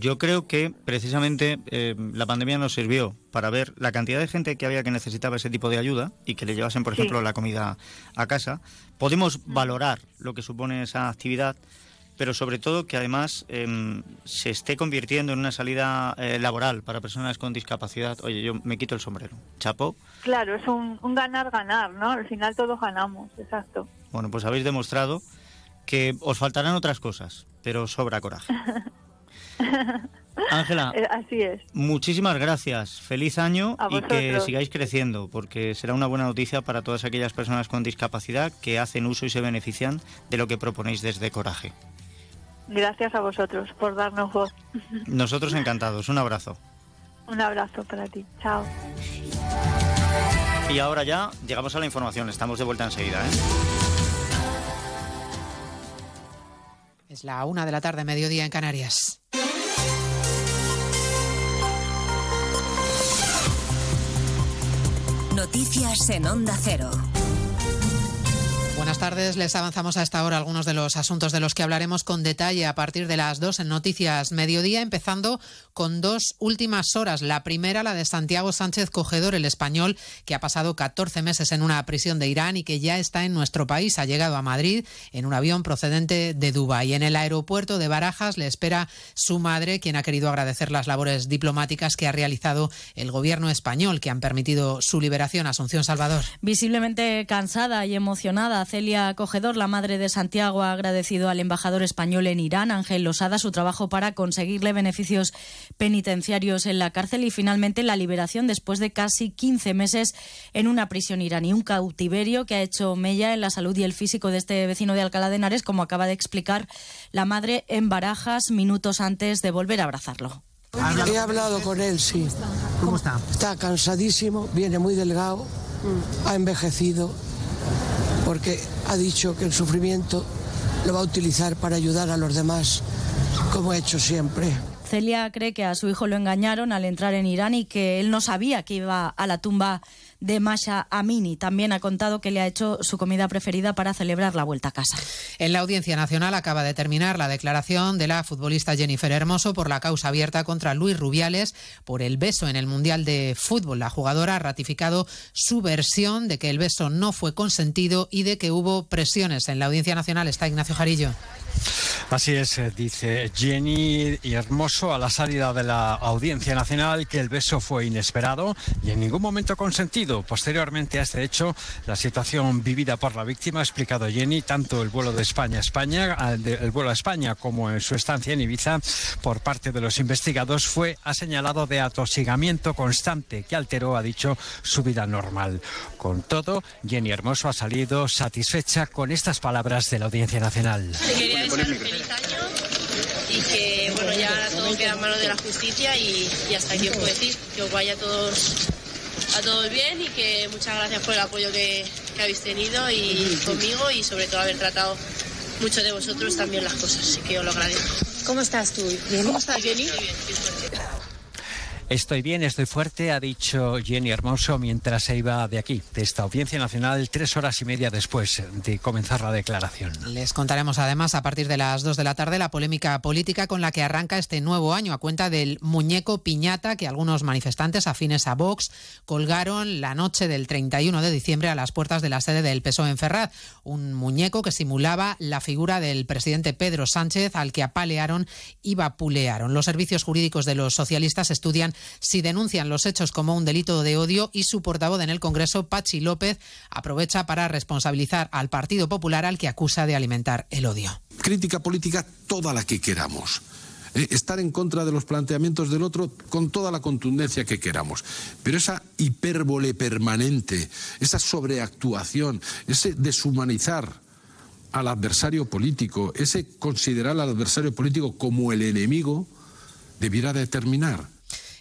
Yo creo que precisamente eh, la pandemia nos sirvió para ver la cantidad de gente que había que necesitaba ese tipo de ayuda y que le llevasen, por Sí. ejemplo, la comida a casa. Podemos valorar lo que supone esa actividad, pero sobre todo que además em, se esté convirtiendo en una salida eh, laboral para personas con discapacidad. Oye, yo me quito el sombrero. Chapo. Claro, es un, ganar-ganar, ¿no? Al final todos ganamos, exacto. Bueno, pues habéis demostrado que os faltarán otras cosas, pero sobra coraje. Ángela. Eh, Así es. Muchísimas gracias. Feliz año y que sigáis creciendo, porque será una buena noticia para todas aquellas personas con discapacidad que hacen uso y se benefician de lo que proponéis desde Coraje. Gracias a vosotros por darnos voz. Nosotros encantados. Un abrazo. Un abrazo para ti. Chao. Y ahora ya llegamos a la información. Estamos de vuelta enseguida. ¿eh? Es la una de la tarde, mediodía en Canarias. Noticias en Onda Cero. Buenas tardes, les avanzamos a esta hora algunos de los asuntos de los que hablaremos con detalle a partir de las dos en Noticias Mediodía, empezando con dos últimas horas. La primera, la de Santiago Sánchez Cogedor, el español, que ha pasado 14 meses en una prisión de Irán y que ya está en nuestro país. Ha llegado a Madrid en un avión procedente de Dubái. En el aeropuerto de Barajas le espera su madre, quien ha querido agradecer las labores diplomáticas que ha realizado el gobierno español, que han permitido su liberación. Asunción Salvador. Visiblemente cansada y emocionada, Celia Cogedor, la madre de Santiago, ha agradecido al embajador español en Irán, Ángel Losada, su trabajo para conseguirle beneficios penitenciarios en la cárcel y finalmente la liberación después de casi 15 meses en una prisión iraní. Un cautiverio que ha hecho mella en la salud y el físico de este vecino de Alcalá de Henares, como acaba de explicar la madre en Barajas minutos antes de volver a abrazarlo. He hablado con él, sí. ¿Cómo está? Está cansadísimo, viene muy delgado, ha envejecido, porque ha dicho que el sufrimiento lo va a utilizar para ayudar a los demás, como ha hecho siempre. Celia cree que a su hijo lo engañaron al entrar en Irán y que él no sabía que iba a la tumba de Masha Amini. También ha contado que le ha hecho su comida preferida para celebrar la vuelta a casa. En la Audiencia Nacional acaba de terminar la declaración de la futbolista Jennifer Hermoso por la causa abierta contra Luis Rubiales por el beso en el Mundial de Fútbol. La jugadora ha ratificado su versión de que el beso no fue consentido y de que hubo presiones. En la Audiencia Nacional está Ignacio Jarillo. Así es, eh, dice Jenny y Hermoso a la salida de la Audiencia Nacional que el beso fue inesperado y en ningún momento consentido. Posteriormente a este hecho, la situación vivida por la víctima, ha explicado Jenny, tanto el vuelo de España a España, ah, el vuelo a España como en su estancia en Ibiza, por parte de los investigados, fue ha señalado de atosigamiento constante que alteró, ha dicho, su vida normal. Con todo, Jenny Hermoso ha salido satisfecha con estas palabras de la Audiencia Nacional. Feliz año y que bueno ya todo queda en manos de la justicia y, y hasta aquí os puedo decir que os vaya a todos a todos bien y que muchas gracias por el apoyo que, que habéis tenido y conmigo y sobre todo haber tratado mucho de vosotros también las cosas, así que os lo agradezco. ¿Cómo estás tú? ¿Cómo estás, Jenny? Estoy bien. Estoy bien, estoy fuerte, ha dicho Jenny Hermoso mientras se iba de aquí, de esta Audiencia Nacional, tres horas y media después de comenzar la declaración. Les contaremos además a partir de las 2 de la tarde la polémica política con la que arranca este nuevo año a cuenta del muñeco piñata que algunos manifestantes afines a Vox colgaron la noche del 31 de diciembre a las puertas de la sede del PSOE en Ferraz. Un muñeco que simulaba la figura del presidente Pedro Sánchez al que apalearon y vapulearon. Los servicios jurídicos de los socialistas estudian si denuncian los hechos como un delito de odio y su portavoz en el Congreso, Pachi López, aprovecha para responsabilizar al Partido Popular al que acusa de alimentar el odio. Crítica política toda la que queramos. Eh, estar en contra de los planteamientos del otro con toda la contundencia que queramos. Pero esa hipérbole permanente, esa sobreactuación, ese deshumanizar al adversario político, ese considerar al adversario político como el enemigo, debiera determinar.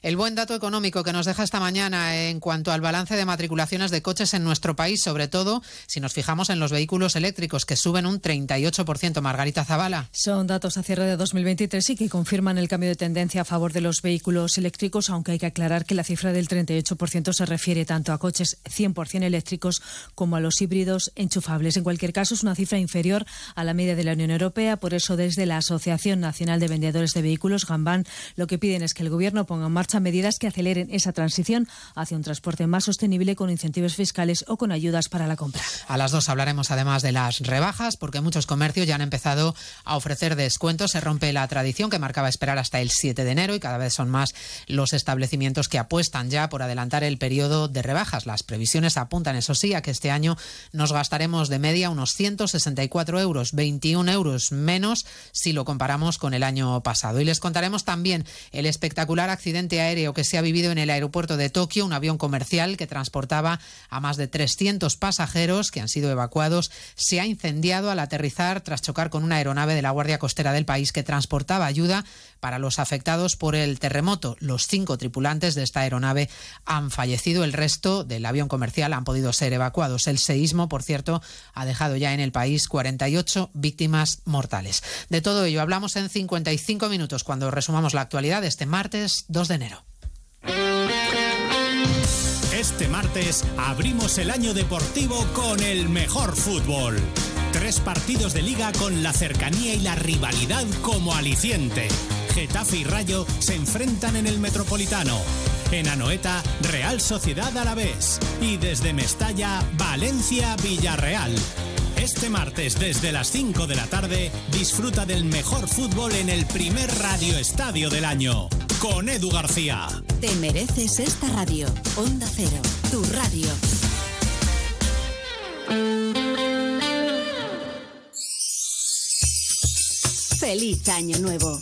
El buen dato económico que nos deja esta mañana en cuanto al balance de matriculaciones de coches en nuestro país, sobre todo si nos fijamos en los vehículos eléctricos, que suben un 38%. Margarita Zavala. Son datos a cierre de 2023 y que confirman el cambio de tendencia a favor de los vehículos eléctricos, aunque hay que aclarar que la cifra del 38% se refiere tanto a coches 100% eléctricos como a los híbridos enchufables. En cualquier caso, es una cifra inferior a la media de la Unión Europea. Por eso, desde la Asociación Nacional de Vendedores de Vehículos, Gambán, lo que piden es que el Gobierno ponga en marcha medidas que aceleren esa transición hacia un transporte más sostenible con incentivos fiscales o con ayudas para la compra. A las dos hablaremos además de las rebajas, porque muchos comercios ya han empezado a ofrecer descuentos. Se rompe la tradición que marcaba esperar hasta el 7 de enero y cada vez son más los establecimientos que apuestan ya por adelantar el periodo de rebajas. Las previsiones apuntan, eso sí, a que este año nos gastaremos de media unos 164 euros, 21 euros menos si lo comparamos con el año pasado. Y les contaremos también el espectacular accidente aéreo que se ha vivido en el aeropuerto de Tokio, un avión comercial que transportaba a más de 300 pasajeros que han sido evacuados. Se ha incendiado al aterrizar tras chocar con una aeronave de la Guardia Costera del país que transportaba ayuda para los afectados por el terremoto. Los cinco tripulantes de esta aeronave han fallecido. El resto del avión comercial han podido ser evacuados. El seísmo, por cierto, ha dejado ya en el país 48 víctimas mortales. De todo ello hablamos en 55 minutos cuando resumamos la actualidad de este martes 2 de enero. Este martes abrimos el año deportivo con el mejor fútbol. Tres partidos de liga con la cercanía y la rivalidad como aliciente. Getafe y Rayo se enfrentan en el Metropolitano. En Anoeta, Real Sociedad Alavés. Y desde Mestalla, Valencia Villarreal. Este martes desde las 5 de la tarde disfruta del mejor fútbol en el primer radio estadio del año. Con Edu García. Te mereces esta radio. Onda Cero, tu radio. Feliz año nuevo.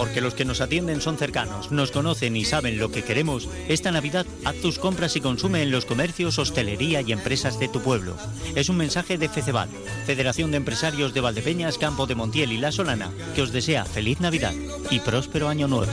Porque los que nos atienden son cercanos, nos conocen y saben lo que queremos, esta Navidad haz tus compras y consume en los comercios, hostelería y empresas de tu pueblo. Es un mensaje de FECEVAL, Federación de Empresarios de Valdepeñas, Campo de Montiel y La Solana, que os desea feliz Navidad y próspero año nuevo.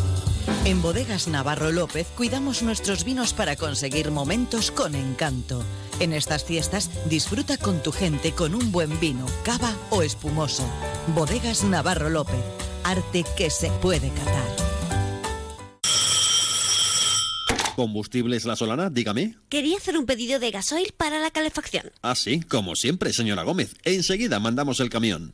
En Bodegas Navarro López cuidamos nuestros vinos para conseguir momentos con encanto. En estas fiestas disfruta con tu gente con un buen vino, cava o espumoso. Bodegas Navarro López, arte que se puede catar. ¿Combustibles La Solana? Dígame. Quería hacer un pedido de gasoil para la calefacción. Ah, sí, como siempre, señora Gómez. Enseguida mandamos el camión.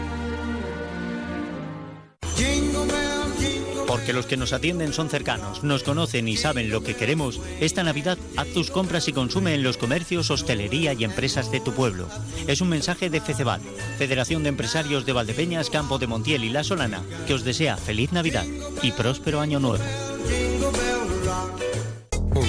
Los que nos atienden son cercanos, nos conocen y saben lo que queremos, esta Navidad haz tus compras y consume en los comercios, hostelería y empresas de tu pueblo. Es un mensaje de FECEVAL, Federación de Empresarios de Valdepeñas, Campo de Montiel y La Solana, que os desea feliz Navidad y próspero año nuevo.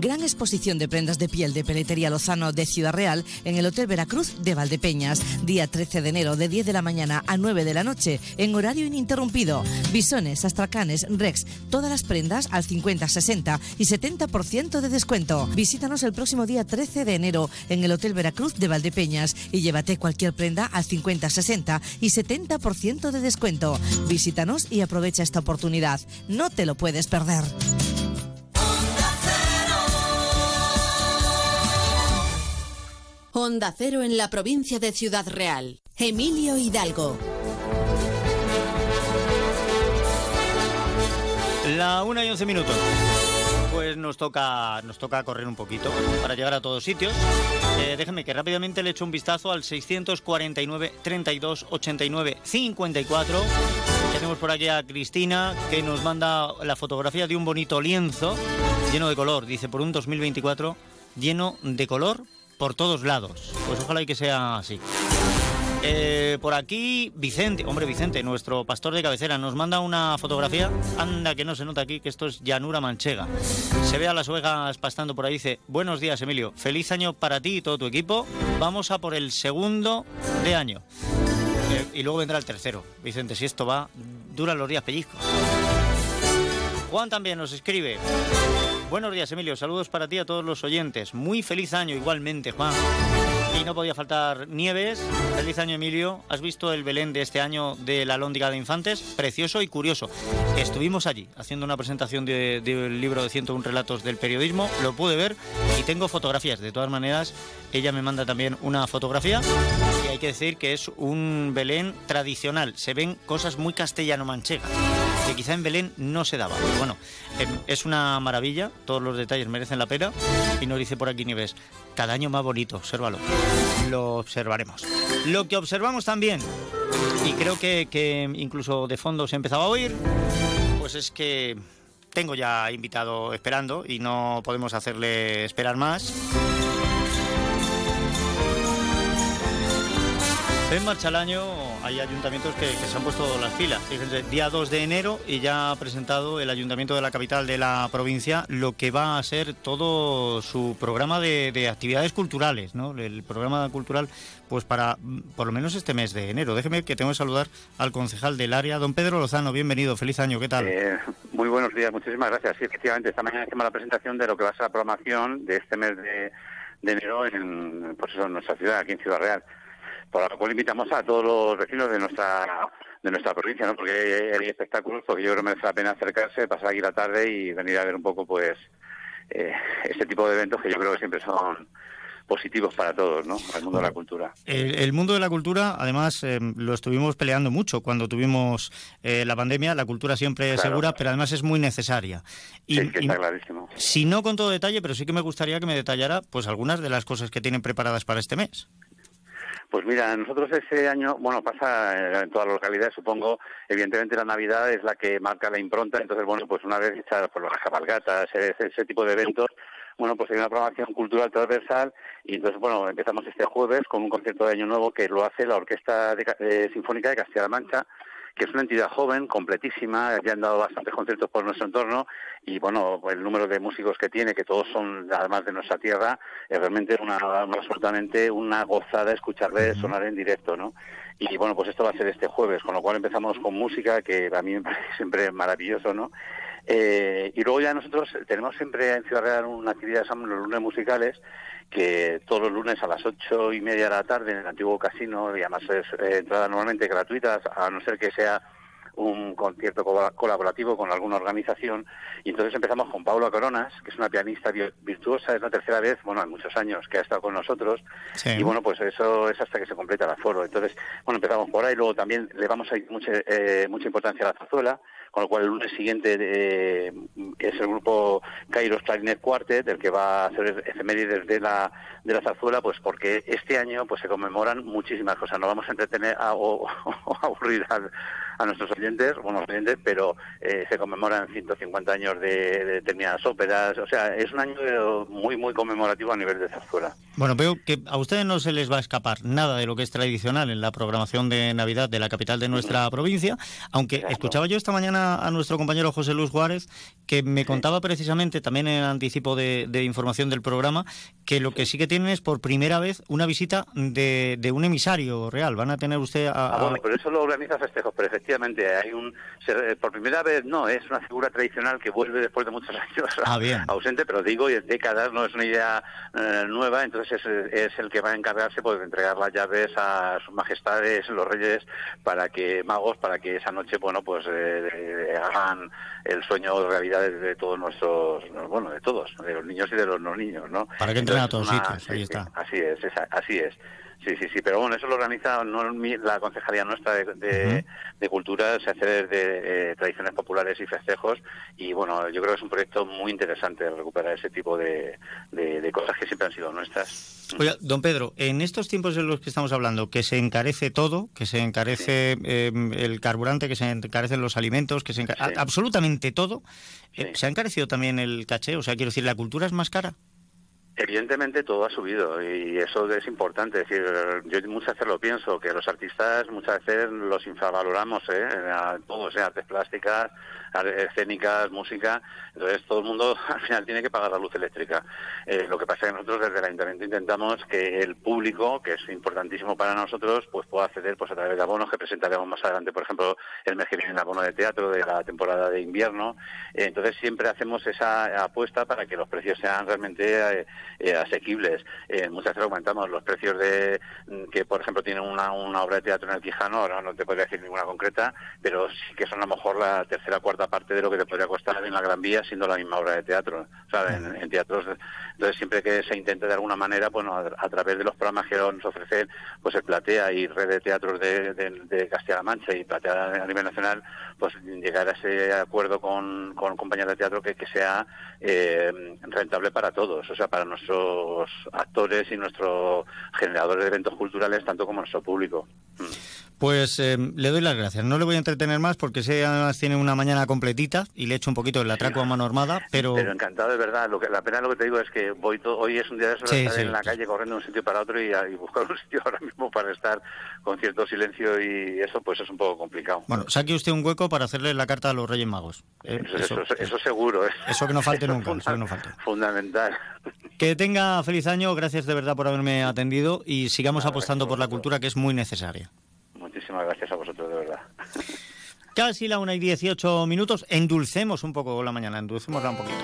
Gran exposición de prendas de piel de Peletería Lozano de Ciudad Real en el Hotel Veracruz de Valdepeñas. Día 13 de enero de 10 de la mañana a 9 de la noche en horario ininterrumpido. Bisones, astracanes, rex, todas las prendas al 50, 60 y 70% de descuento. Visítanos el próximo día 13 de enero en el Hotel Veracruz de Valdepeñas y llévate cualquier prenda al 50, 60 y 70% de descuento. Visítanos y aprovecha esta oportunidad. No te lo puedes perder. Onda Cero en la provincia de Ciudad Real. Emilio Hidalgo. La una y once minutos. Pues nos toca, nos toca correr un poquito para llegar a todos sitios. Eh, déjenme que rápidamente le eche un vistazo al 649 32 89 54. Tenemos por aquí a Cristina que nos manda la fotografía de un bonito lienzo lleno de color. Dice por un 2024 lleno de color por todos lados. Pues ojalá y que sea así. Eh, por aquí, Vicente, hombre Vicente, nuestro pastor de cabecera, nos manda una fotografía. Anda, que no se nota aquí que esto es llanura manchega. Se ve a las ovejas pastando por ahí. Dice: Buenos días, Emilio. Feliz año para ti y todo tu equipo. Vamos a por el segundo de año. Eh, y luego vendrá el tercero. Vicente, si esto va, duran los días pellizcos. Juan también nos escribe. Buenos días, Emilio. Saludos para ti a todos los oyentes. Muy feliz año igualmente, Juan. Y no podía faltar Nieves. Feliz año, Emilio. ¿Has visto el Belén de este año de la Lóndiga de Infantes? Precioso y curioso. Estuvimos allí haciendo una presentación del de, libro de 101 relatos del periodismo. Lo pude ver y tengo fotografías. De todas maneras, ella me manda también una fotografía. Y hay que decir que es un Belén tradicional. Se ven cosas muy castellano-manchegas que quizá en Belén no se daba. Pero bueno, es una maravilla, todos los detalles merecen la pena. Y nos dice por aquí Nieves, cada año más bonito, obsérvalo. Lo observaremos. Lo que observamos también, y creo que, que incluso de fondo se empezaba a oír, pues es que tengo ya invitado esperando y no podemos hacerle esperar más. En marcha el año hay ayuntamientos que, se han puesto las pilas. Fíjense, día 2 de enero y ya ha presentado el ayuntamiento de la capital de la provincia lo que va a ser todo su programa de, de actividades culturales, ¿no? El programa cultural, pues para por lo menos este mes de enero. Déjeme que tengo que saludar al concejal del área, don Pedro Lozano. Bienvenido, feliz año, ¿qué tal? Eh, muy buenos días, muchísimas gracias. Sí, efectivamente, esta mañana hacemos la presentación de lo que va a ser la programación de este mes de, de enero en, pues eso, en nuestra ciudad, aquí en Ciudad Real por lo cual invitamos a todos los vecinos de nuestra de nuestra provincia, ¿no? Porque hay, hay espectáculos, porque yo creo que merece la pena acercarse, pasar aquí la tarde y venir a ver un poco, pues, eh, este tipo de eventos que yo creo que siempre son positivos para todos, ¿no? Al mundo de la cultura. El, el mundo de la cultura, además, eh, lo estuvimos peleando mucho cuando tuvimos eh, la pandemia. La cultura siempre es Claro. segura, pero además es muy necesaria. Y, sí, que y- está clarísimo. si no con todo detalle, pero sí que me gustaría que me detallara, pues, algunas de las cosas que tienen preparadas para este mes. Pues mira, nosotros ese año, bueno, pasa eh, en todas las localidades, supongo, evidentemente la Navidad es la que marca la impronta, entonces, bueno, pues una vez hechas por las cabalgatas, ese, tipo de eventos, bueno, pues hay una programación cultural transversal y entonces, bueno, empezamos este jueves con un concierto de Año Nuevo que lo hace la Orquesta de eh, Sinfónica de Castilla-La Mancha, que es una entidad joven, completísima, ya han dado bastantes conciertos por nuestro entorno y bueno, el número de músicos que tiene, que todos son además de nuestra tierra, es realmente una, absolutamente una gozada escucharles sonar en directo, ¿no? Y bueno, pues esto va a ser este jueves, con lo cual empezamos con música, que a mí me parece siempre maravilloso, ¿no? Eh, y luego ya nosotros tenemos siempre en Ciudad Real una actividad, los lunes musicales, que todos los lunes a las ocho y media de la tarde en el antiguo casino, y además es eh, entrada normalmente gratuita, a no ser que sea un concierto colaborativo con alguna organización. Y entonces empezamos con Paula Coronas, que es una pianista virtuosa, es la tercera vez, bueno, hay muchos años que ha estado con nosotros. Y bueno, pues eso es hasta que se completa el aforo. Entonces, bueno, empezamos por ahí, luego también le vamos a dar mucha, eh, mucha importancia a la zarzuela, con lo cual el lunes siguiente eh, es el grupo Kairos Clarinet Quartet el que va a hacer efemérides de la, de la zarzuela, pues porque este año pues se conmemoran muchísimas cosas, no vamos a entretener o, aburrir a, nuestros oyentes, bueno, oyentes, pero eh, se conmemoran 150 años de, determinadas óperas, o sea, es un año muy, muy conmemorativo a nivel de zarzuela. Bueno, veo que a ustedes no se les va a escapar nada de lo que es tradicional en la programación de Navidad de la capital de nuestra provincia, aunque escuchaba yo esta mañana a, nuestro compañero José Luis Juárez, que me contaba precisamente, también en anticipo de, información del programa, que lo que sí que tienen es por primera vez una visita de, un emisario real. Van a tener usted a... Ah, bueno, pero eso lo organiza Festejos, pero efectivamente hay un... por primera vez no, es una figura tradicional que vuelve después de muchos años ah, bien. ausente, pero digo, y en décadas no es una idea eh, nueva, entonces es, el que va a encargarse pues, de entregar las llaves a sus majestades, los reyes, para que, magos, para que esa noche, bueno, pues... Eh, hagan el sueño de realidad de, todos nuestros, bueno, de todos, de los niños y de los no niños, ¿no? Para que entren a todos sitios, ahí está. Así es, así es. Sí, sí, sí, pero bueno, eso lo organiza no la Concejalía nuestra de, Cultura, se hace de eh, tradiciones populares y festejos y bueno, yo creo que es un proyecto muy interesante recuperar ese tipo de, cosas que siempre han sido nuestras. Oiga, don Pedro, en estos tiempos en los que estamos hablando, que se encarece todo, que se encarece em, el carburante, que se encarecen los alimentos, que se absolutamente todo, eh, ¿se ha encarecido también el caché? O sea, quiero decir, ¿la cultura es más cara? Evidentemente todo ha subido y eso es importante. Es decir, yo muchas veces lo pienso, que los artistas muchas veces los infravaloramos, ¿eh? A todos, ¿eh? artes plásticas, escénicas, música. Entonces todo el mundo al final tiene que pagar la luz eléctrica. Eh, lo que pasa es que nosotros desde el Ayuntamiento intentamos que el público, que es importantísimo para nosotros, pues pueda acceder pues a través de abonos que presentaremos más adelante, por ejemplo, el mes que viene el abono de teatro de la temporada de invierno. Eh, entonces siempre hacemos esa apuesta para que los precios sean realmente eh, asequibles. Eh, muchas veces aumentamos los precios de mm, que, por ejemplo, tiene una, una obra de teatro en el Quijano, ahora no te podría decir ninguna concreta, pero sí que son a lo mejor la tercera o cuarta parte de lo que te podría costar en la Gran Vía siendo la misma obra de teatro. En, teatros, entonces siempre que se intente de alguna manera, bueno, a, través de los programas que nos ofrecen, pues el Platea y Red de Teatros de, de, Castilla-La Mancha y Platea a nivel nacional, pues llegar a ese acuerdo con, con compañías de teatro que, que sea eh, rentable para todos, o sea, para nosotros nuestros actores y nuestros generadores de eventos culturales, tanto como nuestro público. Mm. Pues eh, le doy las gracias. No le voy a entretener más porque sé además tiene una mañana completita y le echo un poquito el atraco a mano armada, pero... Pero encantado, de verdad. Lo que, la pena lo que te digo es que voy hoy es un día de esos estar en la calle corriendo de un sitio para otro y, buscar un sitio ahora mismo para estar con cierto silencio y eso pues es un poco complicado. Bueno, saque usted un hueco para hacerle la carta a los Reyes Magos. ¿eh? Eso, eso, seguro. ¿eh? Eso que no falte nunca, eso que no falte. Fundamental. Que tenga feliz año, gracias de verdad por haberme atendido y sigamos apostando por la cultura que es muy necesaria. Muchísimas gracias a vosotros, de verdad. Casi la una y 18 minutos. Endulcemos un poco la mañana, endulcémosla un poquito.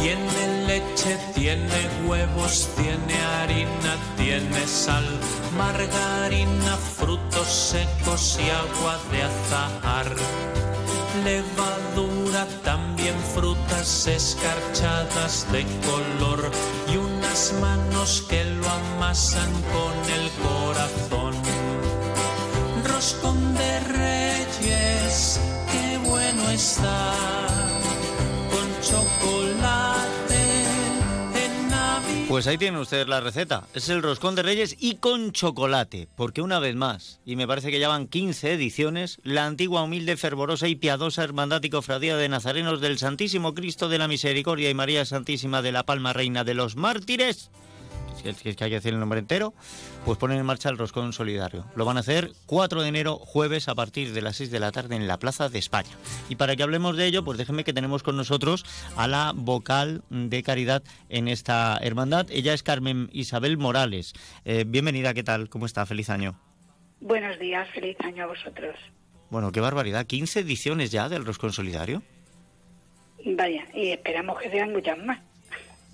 Tiene leche, tiene huevos, tiene harina, tiene sal, margarina, frutos secos y agua de azahar levadura, también frutas escarchadas de color y unas manos que lo amasan con el corazón. Roscón de reyes, qué bueno está, con chocolate pues ahí tienen ustedes la receta. Es el roscón de reyes y con chocolate. Porque una vez más, y me parece que ya van 15 ediciones, la antigua, humilde, fervorosa y piadosa Hermandad y Cofradía de Nazarenos del Santísimo Cristo de la Misericordia y María Santísima de la Palma Reina de los Mártires si es que hay que decir el nombre entero, pues ponen en marcha el roscón solidario. Lo van a hacer 4 de enero, jueves, a partir de las 6 de la tarde en la Plaza de España. Y para que hablemos de ello, pues déjenme que tenemos con nosotros a la vocal de caridad en esta hermandad. Ella es Carmen Isabel Morales. Eh, bienvenida, ¿qué tal? ¿Cómo está? Feliz año. Buenos días, feliz año a vosotros. Bueno, qué barbaridad. ¿15 ediciones ya del roscón solidario? Vaya, y esperamos que sean muchas más.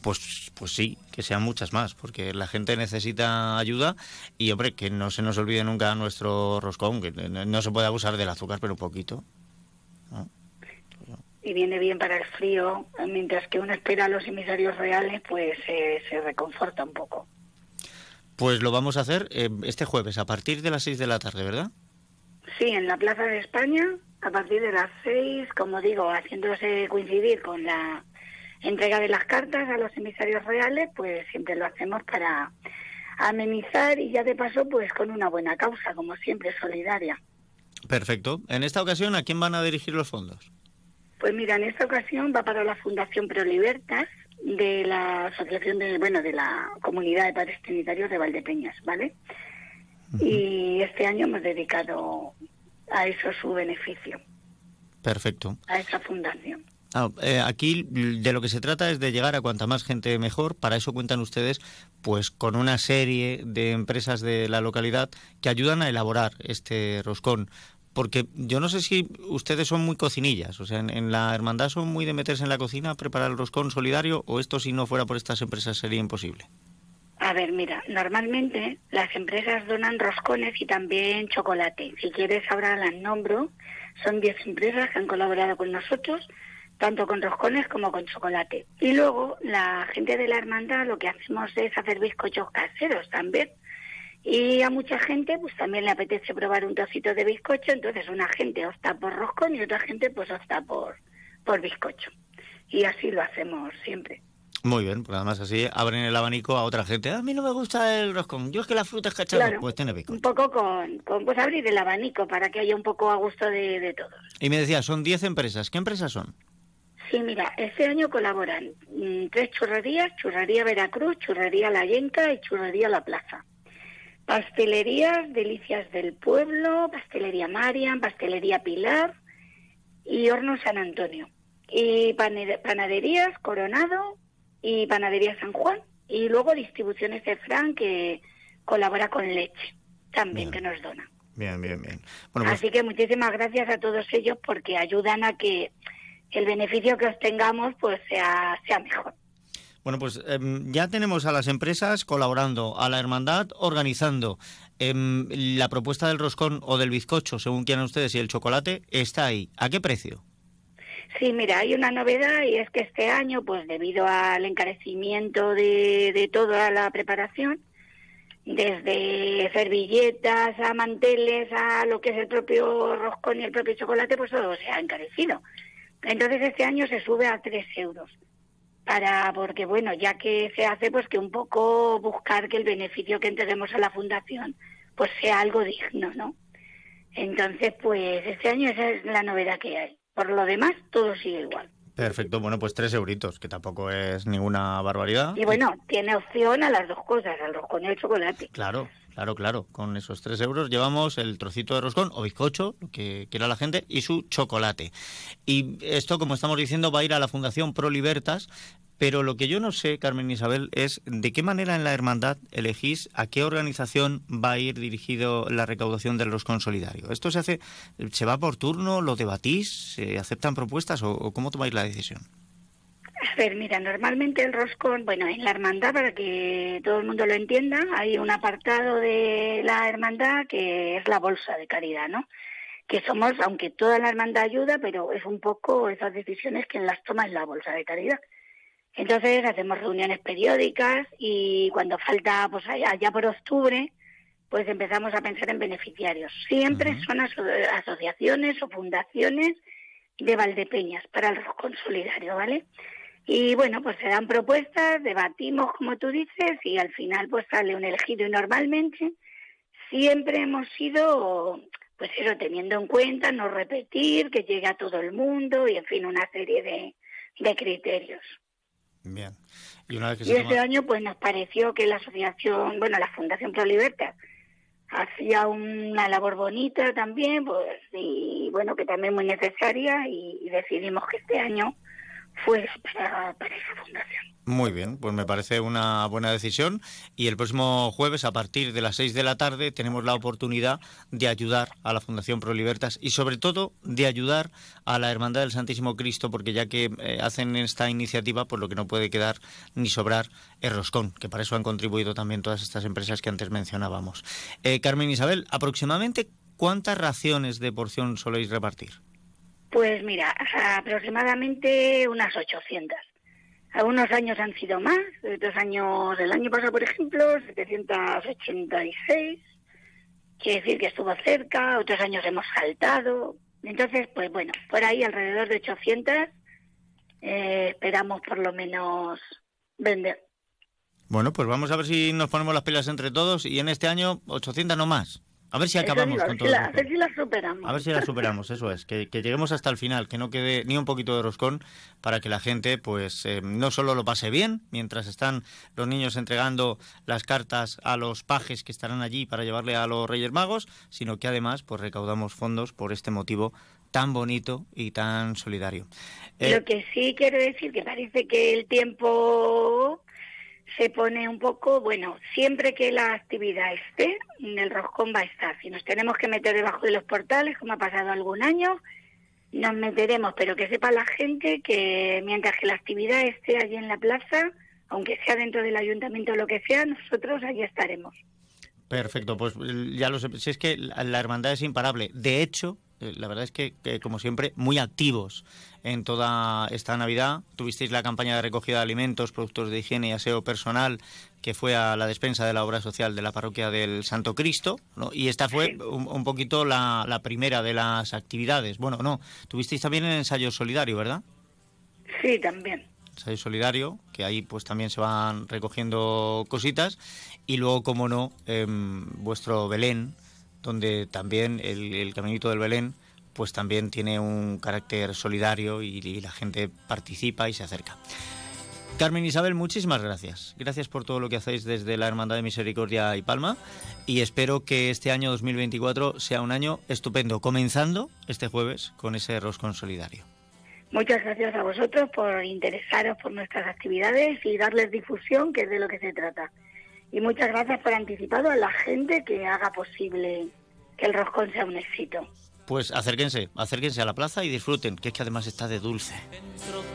Pues, pues sí, que sean muchas más, porque la gente necesita ayuda y, hombre, que no se nos olvide nunca nuestro roscón, que no se puede abusar del azúcar, pero un poquito. Y viene bien para el frío, mientras que uno espera a los emisarios reales, pues se reconforta un poco. Pues lo vamos a hacer eh, este jueves, a partir de las 6 de la tarde, ¿verdad? Sí, en la Plaza de España, a partir de las 6, como digo, haciéndose coincidir con la entrega de las cartas a los emisarios reales, pues siempre lo hacemos para amenizar y ya de paso, pues con una buena causa, como siempre, solidaria. Perfecto. En esta ocasión, ¿a quién van a dirigir los fondos? Pues mira, en esta ocasión va para la Fundación Prolibertas de la Asociación de, bueno, de la Comunidad de Padres Trinitarios de Valdepeñas, ¿vale? Y este año hemos dedicado a eso su beneficio. Perfecto. A esa fundación. Ah, eh, aquí de lo que se trata es de llegar a cuanta más gente mejor. Para eso cuentan ustedes, pues, con una serie de empresas de la localidad que ayudan a elaborar este roscón. Porque yo no sé si ustedes son muy cocinillas, o sea, en, la hermandad son muy de meterse en la cocina, preparar el roscón solidario, o esto si no fuera por estas empresas sería imposible. A ver, mira, normalmente las empresas donan roscones y también chocolate. Si quieres ahora las nombro. Son 10 empresas que han colaborado con nosotros tanto con roscones como con chocolate. Y luego la gente de la hermandad lo que hacemos es hacer bizcochos caseros también. Y a mucha gente pues también le apetece probar un trocito de bizcocho, entonces una gente opta por roscón y otra gente pues opta por, por bizcocho. Y así lo hacemos siempre. Muy bien, pues además así abren el abanico a otra gente. A mí no me gusta el roscón, yo es que la fruta es cacharro, pues tiene bizcocho. Un poco con, con, pues abrir el abanico para que haya un poco a gusto de, de todos. Y me decía, son 10 empresas. ¿Qué empresas son? Sí, mira, este año colaboran mm, tres churrerías, Churrería Veracruz, Churrería La Yenca y Churrería La Plaza. Pastelerías, Delicias del Pueblo, Pastelería Marian, Pastelería Pilar y Horno San Antonio. Y panaderías Coronado y Panadería San Juan. Y luego distribuciones de Fran que colabora con leche también que nos dona. Bien, bien, bien. Bueno, pues Así que muchísimas gracias a todos ellos porque ayudan a que el beneficio que obtengamos pues sea, sea mejor. Bueno, pues em, ya tenemos a las empresas colaborando, a la hermandad organizando. Em, la propuesta del roscón o del bizcocho, según quieran ustedes, y el chocolate está ahí. ¿A qué precio? Sí, mira, hay una novedad y es que este año, pues debido al encarecimiento de, de toda la preparación, desde servilletas a manteles a lo que es el propio roscón y el propio chocolate, pues todo se ha encarecido. Entonces este año se sube a 3 euros. Para, porque bueno, ya que se hace, pues que un poco buscar que el beneficio que entreguemos a la fundación, pues sea algo digno, ¿no? Entonces, pues este año esa es la novedad que hay. Por lo demás, todo sigue igual. Perfecto, bueno, pues tres euritos, que tampoco es ninguna barbaridad. Y bueno, tiene opción a las dos cosas, al roscón y chocolate. Claro, Claro, claro. Con esos tres euros llevamos el trocito de roscón o bizcocho, que quiera la gente, y su chocolate. Y esto, como estamos diciendo, va a ir a la Fundación Pro Libertas. Pero lo que yo no sé, Carmen Isabel, es de qué manera en la hermandad elegís a qué organización va a ir dirigido la recaudación del roscón solidario. ¿Esto se hace, se va por turno, lo debatís, se aceptan propuestas o cómo tomáis la decisión? A ver, mira, normalmente el roscón, bueno, en la hermandad, para que todo el mundo lo entienda, hay un apartado de la hermandad que es la bolsa de caridad, ¿no? Que somos, aunque toda la hermandad ayuda, pero es un poco esas decisiones que las toma en la bolsa de caridad. Entonces hacemos reuniones periódicas y cuando falta, pues allá por octubre, pues empezamos a pensar en beneficiarios. Siempre son asociaciones o fundaciones de Valdepeñas para el roscón solidario, ¿vale? Y bueno, pues se dan propuestas, debatimos como tú dices y al final pues sale un elegido y normalmente siempre hemos sido pues eso teniendo en cuenta no repetir, que llegue a todo el mundo y en fin una serie de, de criterios. Bien. Y una vez que Y se ese toma- año pues nos pareció que la asociación, bueno, la Fundación Pro Libertad hacía una labor bonita también, pues, y bueno, que también muy necesaria, y, y decidimos que este año para esa fundación. Muy bien, pues me parece una buena decisión y el próximo jueves a partir de las 6 de la tarde tenemos la oportunidad de ayudar a la Fundación Pro Libertas y sobre todo de ayudar a la Hermandad del Santísimo Cristo porque ya que eh, hacen esta iniciativa pues lo que no puede quedar ni sobrar es roscón, que para eso han contribuido también todas estas empresas que antes mencionábamos. Eh, Carmen Isabel, aproximadamente ¿cuántas raciones de porción soléis repartir? Pues mira, aproximadamente unas 800. Algunos años han sido más, otros años, el año pasado, por ejemplo, 786, quiere decir que estuvo cerca, otros años hemos saltado. Entonces, pues bueno, por ahí alrededor de 800 eh, esperamos por lo menos vender. Bueno, pues vamos a ver si nos ponemos las pilas entre todos y en este año 800 no más. A ver si acabamos digo, con todo. si la- a ver si la superamos. A ver si la superamos, eso es, que, que lleguemos hasta el final, que no quede ni un poquito de roscón para que la gente, pues, eh, no solo lo pase bien mientras están los niños entregando las cartas a los pajes que estarán allí para llevarle a los Reyes Magos, sino que además, pues, recaudamos fondos por este motivo tan bonito y tan solidario. Eh, Lo que sí quiero decir que parece que el tiempo se pone un poco, bueno, siempre que la actividad esté, el roscón va a estar. Si nos tenemos que meter debajo de los portales, como ha pasado algún año, nos meteremos, pero que sepa la gente que mientras que la actividad esté allí en la plaza, aunque sea dentro del ayuntamiento o lo que sea, nosotros allí estaremos. Perfecto, pues ya lo sé. Si es que la, hermandad es imparable. De hecho, eh, la verdad es que, como siempre, muy activos en toda esta Navidad. Tuvisteis la campaña de recogida de alimentos, productos de higiene y aseo personal, que fue a la despensa de la obra social de la parroquia del Santo Cristo. ¿no? Y esta fue un, un poquito la, la primera de las actividades. Bueno, no, tuvisteis también el ensayo solidario, ¿verdad? Sí, también. ensayo solidario, que ahí pues también se van recogiendo cositas. Y luego, como no, em, vuestro Belén, donde también el, el caminito del Belén, pues también tiene un carácter solidario y, y la gente participa y se acerca. Carmen Isabel, muchísimas gracias. Gracias por todo lo que hacéis desde la Hermandad de Misericordia y Palma y espero que este año 2024 sea un año estupendo, comenzando este jueves con ese roscón solidario. Muchas gracias a vosotros por interesaros por nuestras actividades y darles difusión, que es de lo que se trata. Y muchas gracias por anticipado a la gente que haga posible que el roscón sea un éxito. Pues acérquense, acérquense a la plaza y disfruten, que es que además está de dulce.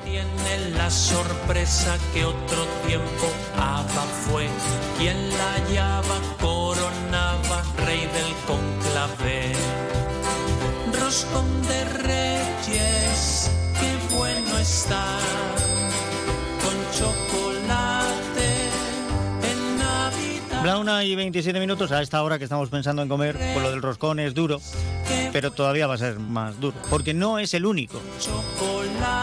tiene la sorpresa que otro tiempo Abba fue quien la hallaba, coronaba, rey del conclave. Roscón de reyes, qué bueno está, con chocolate La una y 27 minutos, a esta hora que estamos pensando en comer, pues lo del roscón es duro, pero todavía va a ser más duro, porque no es el único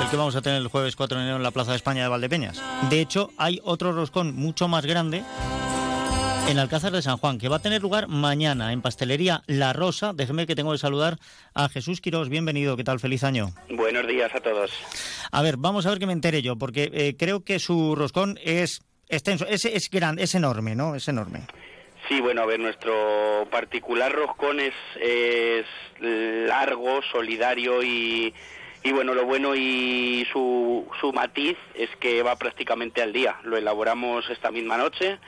el que vamos a tener el jueves 4 de enero en la Plaza de España de Valdepeñas. De hecho, hay otro roscón mucho más grande en Alcázar de San Juan, que va a tener lugar mañana en Pastelería La Rosa. Déjeme que tengo que saludar a Jesús Quirós. Bienvenido, ¿qué tal? Feliz año. Buenos días a todos. A ver, vamos a ver que me entere yo, porque eh, creo que su roscón es extenso, es, es grande, es enorme, ¿no? Es enorme. Sí, bueno, a ver, nuestro particular roscón es, es largo, solidario y, y bueno, lo bueno y su, su matiz es que va prácticamente al día. Lo elaboramos esta misma noche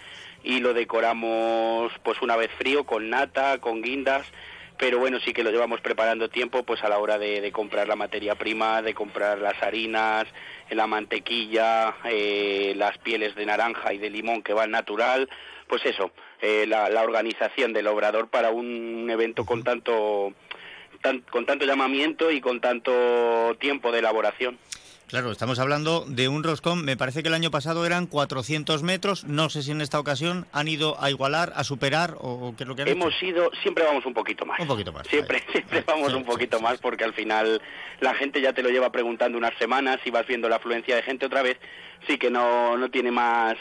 y lo decoramos pues una vez frío con nata, con guindas, pero bueno, sí que lo llevamos preparando tiempo pues a la hora de, de comprar la materia prima, de comprar las harinas, la mantequilla, eh, las pieles de naranja y de limón que van natural, pues eso, eh, la, la, organización del obrador para un evento con tanto, tan, con tanto llamamiento y con tanto tiempo de elaboración. Claro, estamos hablando de un roscón, me parece que el año pasado eran 400 metros, no sé si en esta ocasión han ido a igualar, a superar o qué es lo que han Hemos hecho. ido, siempre vamos un poquito más. Un poquito más. Siempre, siempre vamos un poquito más porque al final la gente ya te lo lleva preguntando unas semanas y vas viendo la afluencia de gente otra vez, sí que no, no tiene más...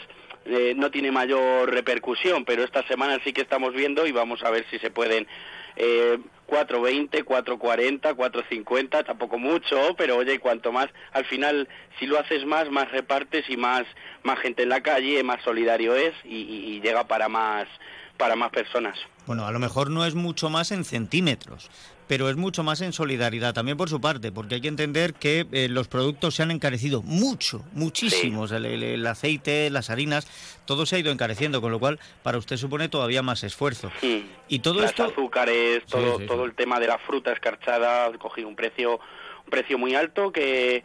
Eh, no tiene mayor repercusión, pero esta semana sí que estamos viendo y vamos a ver si se pueden eh, 4.20, 4.40, 4.50, tampoco mucho, pero oye, cuanto más, al final, si lo haces más, más repartes y más, más gente en la calle, más solidario es y, y- y llega para más, para más personas. Bueno, a lo mejor no es mucho más en centímetros, pero es mucho más en solidaridad también por su parte, porque hay que entender que eh, los productos se han encarecido mucho, muchísimo. O sea, el, el- el aceite, las harinas, todo se ha ido encareciendo, con lo cual para usted supone todavía más esfuerzo. Y todo Las esto... azúcares, todo, sí, todo el tema de la fruta escarchada, ha cogido un precio, un precio muy alto que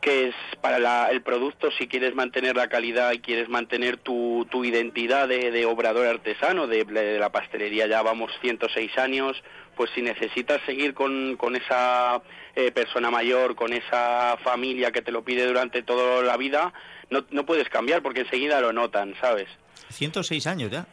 que es para la- el producto si quieres mantener la calidad y quieres mantener tu, tu identidad de, de obrador artesano de, de la pastelería ya vamos 106 años pues si necesitas seguir con, con esa eh, persona mayor con esa familia que te lo pide durante toda la vida no, no puedes cambiar porque enseguida lo notan sabes 106 años ya.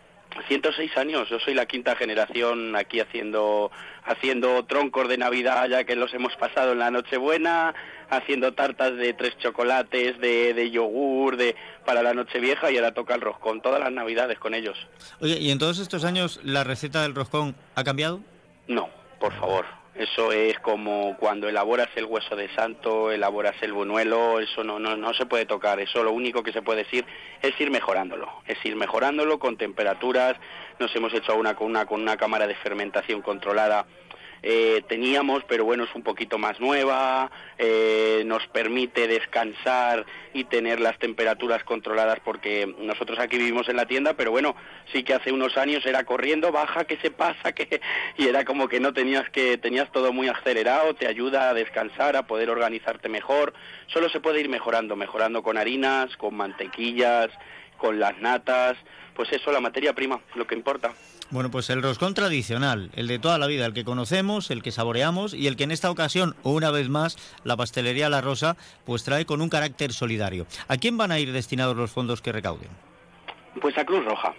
106 años, yo soy la quinta generación aquí haciendo haciendo troncos de Navidad ya que los hemos pasado en la Nochebuena, haciendo tartas de tres chocolates, de, de yogur, de para la Nochevieja y ahora toca el roscón, todas las Navidades con ellos. Oye, ¿y en todos estos años la receta del roscón ha cambiado? No, por favor. Eso es como cuando elaboras el hueso de santo, elaboras el buñuelo, eso no, no, no se puede tocar, eso lo único que se puede decir es ir mejorándolo, es ir mejorándolo con temperaturas, nos hemos hecho una con una, con una cámara de fermentación controlada, eh, teníamos, pero bueno, es un poquito más nueva, eh, nos permite descansar y tener las temperaturas controladas porque nosotros aquí vivimos en la tienda, pero bueno, sí que hace unos años era corriendo, baja, que se pasa, que y era como que no tenías que tenías todo muy acelerado, te ayuda a descansar, a poder organizarte mejor. Solo se puede ir mejorando, mejorando con harinas, con mantequillas, con las natas, pues eso la materia prima, lo que importa. Bueno, pues el roscón tradicional, el de toda la vida, el que conocemos, el que saboreamos y el que en esta ocasión, una vez más, la pastelería La Rosa, pues trae con un carácter solidario. ¿A quién van a ir destinados los fondos que recauden? Pues a Cruz Roja.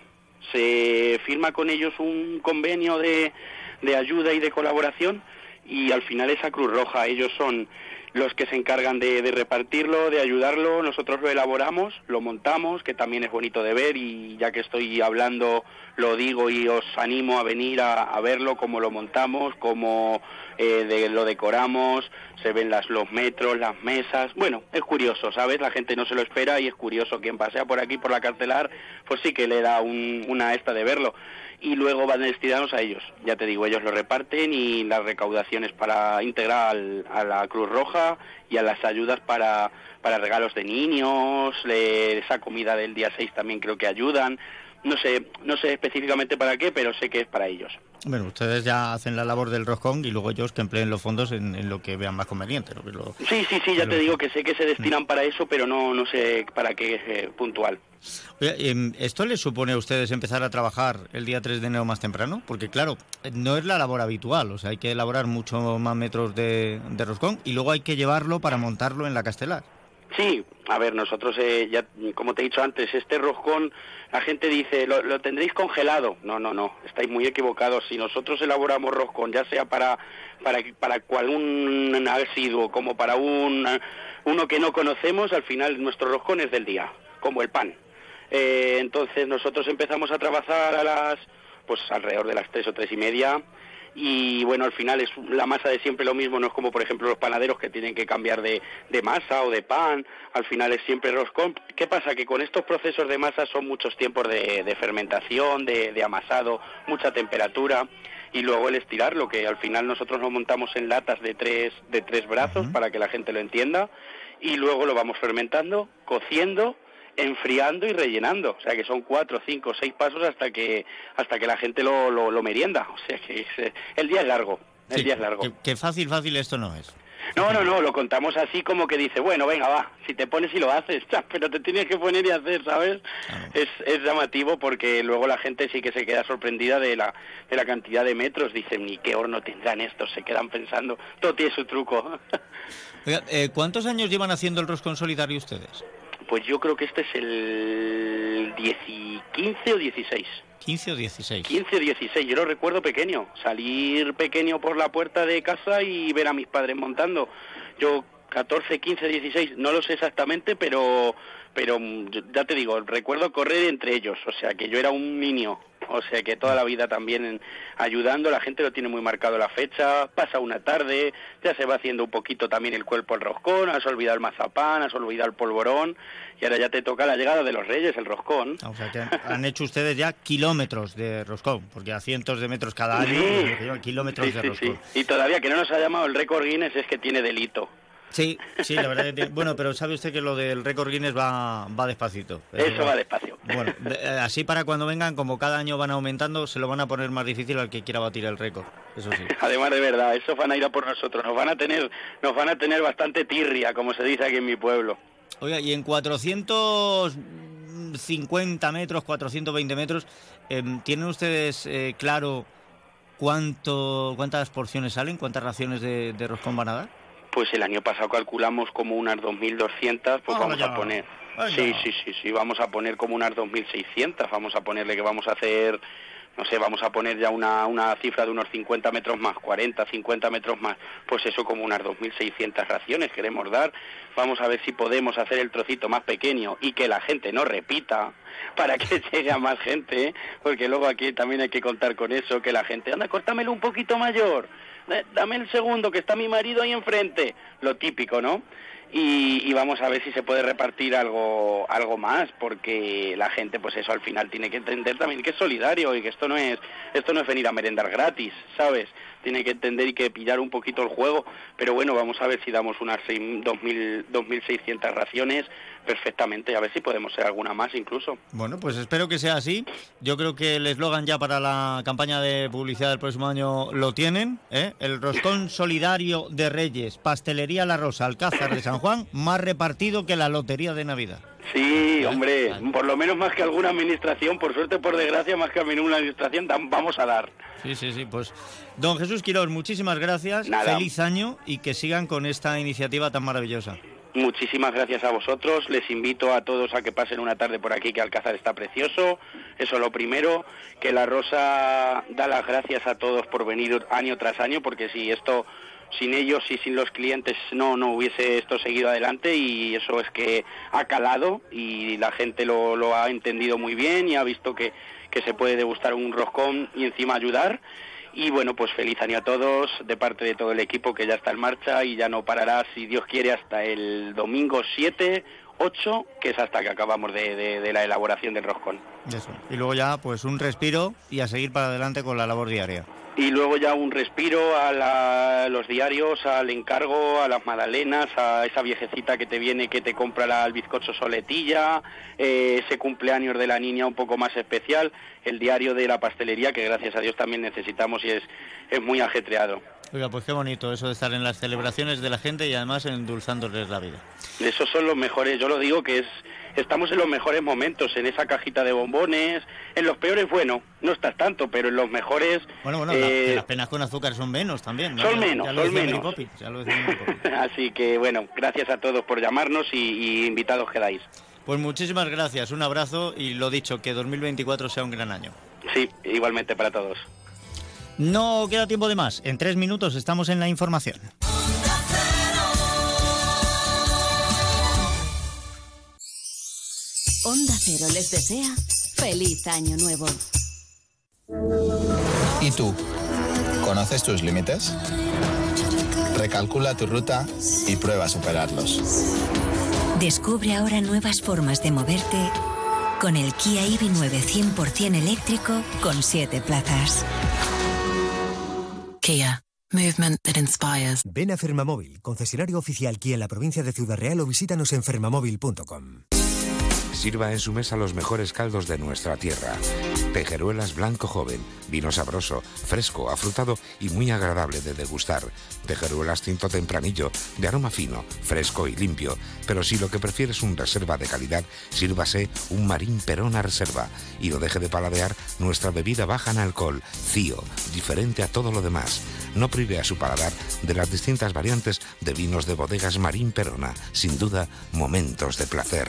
Se firma con ellos un convenio de, de ayuda y de colaboración y al final es a Cruz Roja. Ellos son los que se encargan de, de repartirlo, de ayudarlo. Nosotros lo elaboramos, lo montamos, que también es bonito de ver y ya que estoy hablando lo digo y os animo a venir a, a verlo, cómo lo montamos, cómo eh, lo decoramos, se ven las, los metros, las mesas. Bueno, es curioso, ¿sabes? La gente no se lo espera y es curioso. Quien pasea por aquí, por la cartelar, pues sí que le da un- una esta de verlo. Y luego van destinados a ellos. Ya te digo, ellos lo reparten y las recaudaciones para integrar al- a la Cruz Roja y a las ayudas para, para regalos de niños, le- esa comida del día 6 también creo que ayudan. No sé, no sé específicamente para qué, pero sé que es para ellos. Bueno, ustedes ya hacen la labor del roscón y luego ellos que empleen los fondos en, en lo que vean más conveniente. lo- Sí, sí, sí, ya lo- te digo que sé que se destinan para eso, pero no, no sé para qué eh, puntual. Em, ¿Esto les supone a ustedes empezar a trabajar el día 3 de enero más temprano? Porque claro, no es la labor habitual, o sea, hay que elaborar mucho más metros de, de roscón y luego hay que llevarlo para montarlo en la castelar. Sí, a ver, nosotros, eh, ya, como te he dicho antes, este roscón, la gente dice, ¿lo, tendréis congelado? No, no, no, estáis muy equivocados. Si nosotros elaboramos roscón, ya sea para, para, para cual un asiduo como para un, uno que no conocemos, al final nuestro roscón es del día, como el pan. Eh, entonces nosotros empezamos a trabajar a las, pues alrededor de las tres o tres y media, y bueno, al final es la masa de siempre lo mismo, no es como por ejemplo los panaderos que tienen que cambiar de, de masa o de pan, al final es siempre roscón. ¿Qué pasa? Que con estos procesos de masa son muchos tiempos de, de fermentación, de, de amasado, mucha temperatura y luego el estirarlo, que al final nosotros lo montamos en latas de tres, de tres brazos para que la gente lo entienda y luego lo vamos fermentando, cociendo enfriando y rellenando, o sea que son cuatro, cinco, seis pasos hasta que hasta que la gente lo, lo, lo merienda, o sea que es, eh, el día es largo, el Sí, día es largo. Que, que fácil, fácil esto no es. No, no, no, lo contamos así como que dice, bueno, venga, va, si te pones y lo haces, pero te tienes que poner y hacer, ¿sabes? Es, es llamativo porque luego la gente sí que se queda sorprendida de la, de la cantidad de metros, dicen, ni qué horno tendrán estos, se quedan pensando, todo tiene su truco. Oiga, eh, ¿Cuántos años llevan haciendo el roscón solidario ustedes? Pues yo creo que este es el 10 y 15 o 16. 15 o 16. 15 o 16, yo lo recuerdo pequeño, salir pequeño por la puerta de casa y ver a mis padres montando. Yo 14, 15, 16, no lo sé exactamente, pero pero mm, ya te digo, recuerdo correr entre ellos, o sea que yo era un niño. o sea que toda la vida también ayudando, la gente lo tiene muy marcado la fecha, pasa una tarde, ya se va haciendo un poquito también el cuerpo el roscón, has olvidado el mazapán, has olvidado el polvorón y ahora ya te toca la llegada de los reyes, el roscón. O sea que han hecho ustedes ya kilómetros de roscón, porque a cientos de metros cada año, Sí. kilómetros Sí, de roscón. Y todavía que no nos ha llamado el récord Guinness es que tiene delito. Sí, sí, la verdad que Bueno, pero sabe usted que lo del récord Guinness va, va despacito. Eso va despacio. Bueno, eh, así para cuando vengan, como cada año van aumentando, se lo van a poner más difícil al que quiera batir el récord. Eso sí. Además de verdad, eso van a ir a por nosotros, nos van a tener, nos van a tener bastante tirria, como se dice aquí en mi pueblo. Oiga, y en 450 metros, 420 metros, em, ¿tienen ustedes eh, claro cuánto, cuántas porciones salen, cuántas raciones de, de roscón van a dar? Pues el año pasado calculamos como unas 2.200, pues vamos a poner... Sí, sí, sí, sí, vamos a poner como unas 2.600, vamos a ponerle que vamos a hacer, no sé, vamos a poner ya una, una cifra de unos 50 metros más, 40, 50 metros más, pues eso como unas 2.600 raciones queremos dar. Vamos a ver si podemos hacer el trocito más pequeño y que la gente no repita para que llegue a más gente, ¿eh? porque luego aquí también hay que contar con eso, que la gente, anda, córtamelo un poquito mayor, dame el segundo, que está mi marido ahí enfrente, lo típico, ¿no? Y, y vamos a ver si se puede repartir algo algo más porque la gente pues eso al final tiene que entender también que es solidario y que esto no es esto no es venir a merendar gratis sabes tiene que entender y que pillar un poquito el juego pero bueno vamos a ver si damos unas seis- 2.000 2.600 raciones perfectamente a ver si podemos ser alguna más incluso Bueno, pues espero que sea así. Yo creo que el eslogan ya para la campaña de publicidad del próximo año lo tienen. ¿eh? El roscón solidario de Reyes, Pastelería La Rosa, Alcázar de San Juan, más repartido que la Lotería de Navidad. Sí, hombre, por lo menos más que alguna administración, por suerte, por desgracia, más que alguna administración, dam- vamos a dar. Sí, sí, sí. Pues, don Jesús Quirós, muchísimas gracias. Nada. Feliz año y que sigan con esta iniciativa tan maravillosa. Muchísimas gracias a vosotros. Les invito a todos a que pasen una tarde por aquí, que Alcázar está precioso. Eso lo primero. Que la Rosa da las gracias a todos por venir año tras año, porque si esto, sin ellos y sin los clientes, no, no hubiese esto seguido adelante. Y eso es que ha calado y la gente lo, lo ha entendido muy bien y ha visto que, que se puede degustar un roscón y encima ayudar. Y bueno, pues feliz año a todos de parte de todo el equipo que ya está en marcha y ya no parará, si Dios quiere, hasta el domingo 7, 8, que es hasta que acabamos de, de- la elaboración del roscón. Y luego ya, pues un respiro y a seguir para adelante con la labor diaria. Y luego ya un respiro a la- los diarios, al encargo, a las magdalenas, a esa viejecita que te viene que te compra la, el bizcocho soletilla, eh, ese cumpleaños de la niña un poco más especial, el diario de la pastelería que gracias a Dios también necesitamos y es, es muy ajetreado. Oiga, pues qué bonito eso de estar en las celebraciones de la gente y además endulzándoles la vida. Esos son los mejores, yo lo digo que es estamos en los mejores momentos, en esa cajita de bombones, en los peores, bueno, no estás tanto, pero en los mejores Bueno, bueno, eh, las penas con azúcar son menos también. ¿no? son Ya- menos, ya lo son menos. Poppins, ya lo. Así que bueno, gracias a todos por llamarnos y, y invitados quedáis. Pues muchísimas gracias, un abrazo y lo dicho, que 2024 sea un gran año. Sí, igualmente para todos. No queda tiempo de más, en tres minutos estamos en la información. Onda Cero les desea feliz año nuevo. ¿Y tú? ¿Conoces tus límites? Recalcula tu ruta y prueba a superarlos. Descubre ahora nuevas formas de moverte con el Kia EV9 100% eléctrico con 7 plazas. Kia. Movement that inspires. Ven a Fermamóvil, concesionario oficial Kia en la provincia de Ciudad Real o visítanos en fermamóvil.com. Sirva en su mesa los mejores caldos de nuestra tierra. Tejeruelas blanco joven, vino sabroso, fresco, afrutado y muy agradable de degustar. Tejeruelas tinto tempranillo, de aroma fino, fresco y limpio. Pero si lo que prefiere es un reserva de calidad, sírvase un Marín Perona Reserva y lo deje de paladear nuestra bebida baja en alcohol, Cío, diferente a todo lo demás. No prive a su paladar de las distintas variantes de vinos de bodegas Marín Perona. Sin duda, momentos de placer.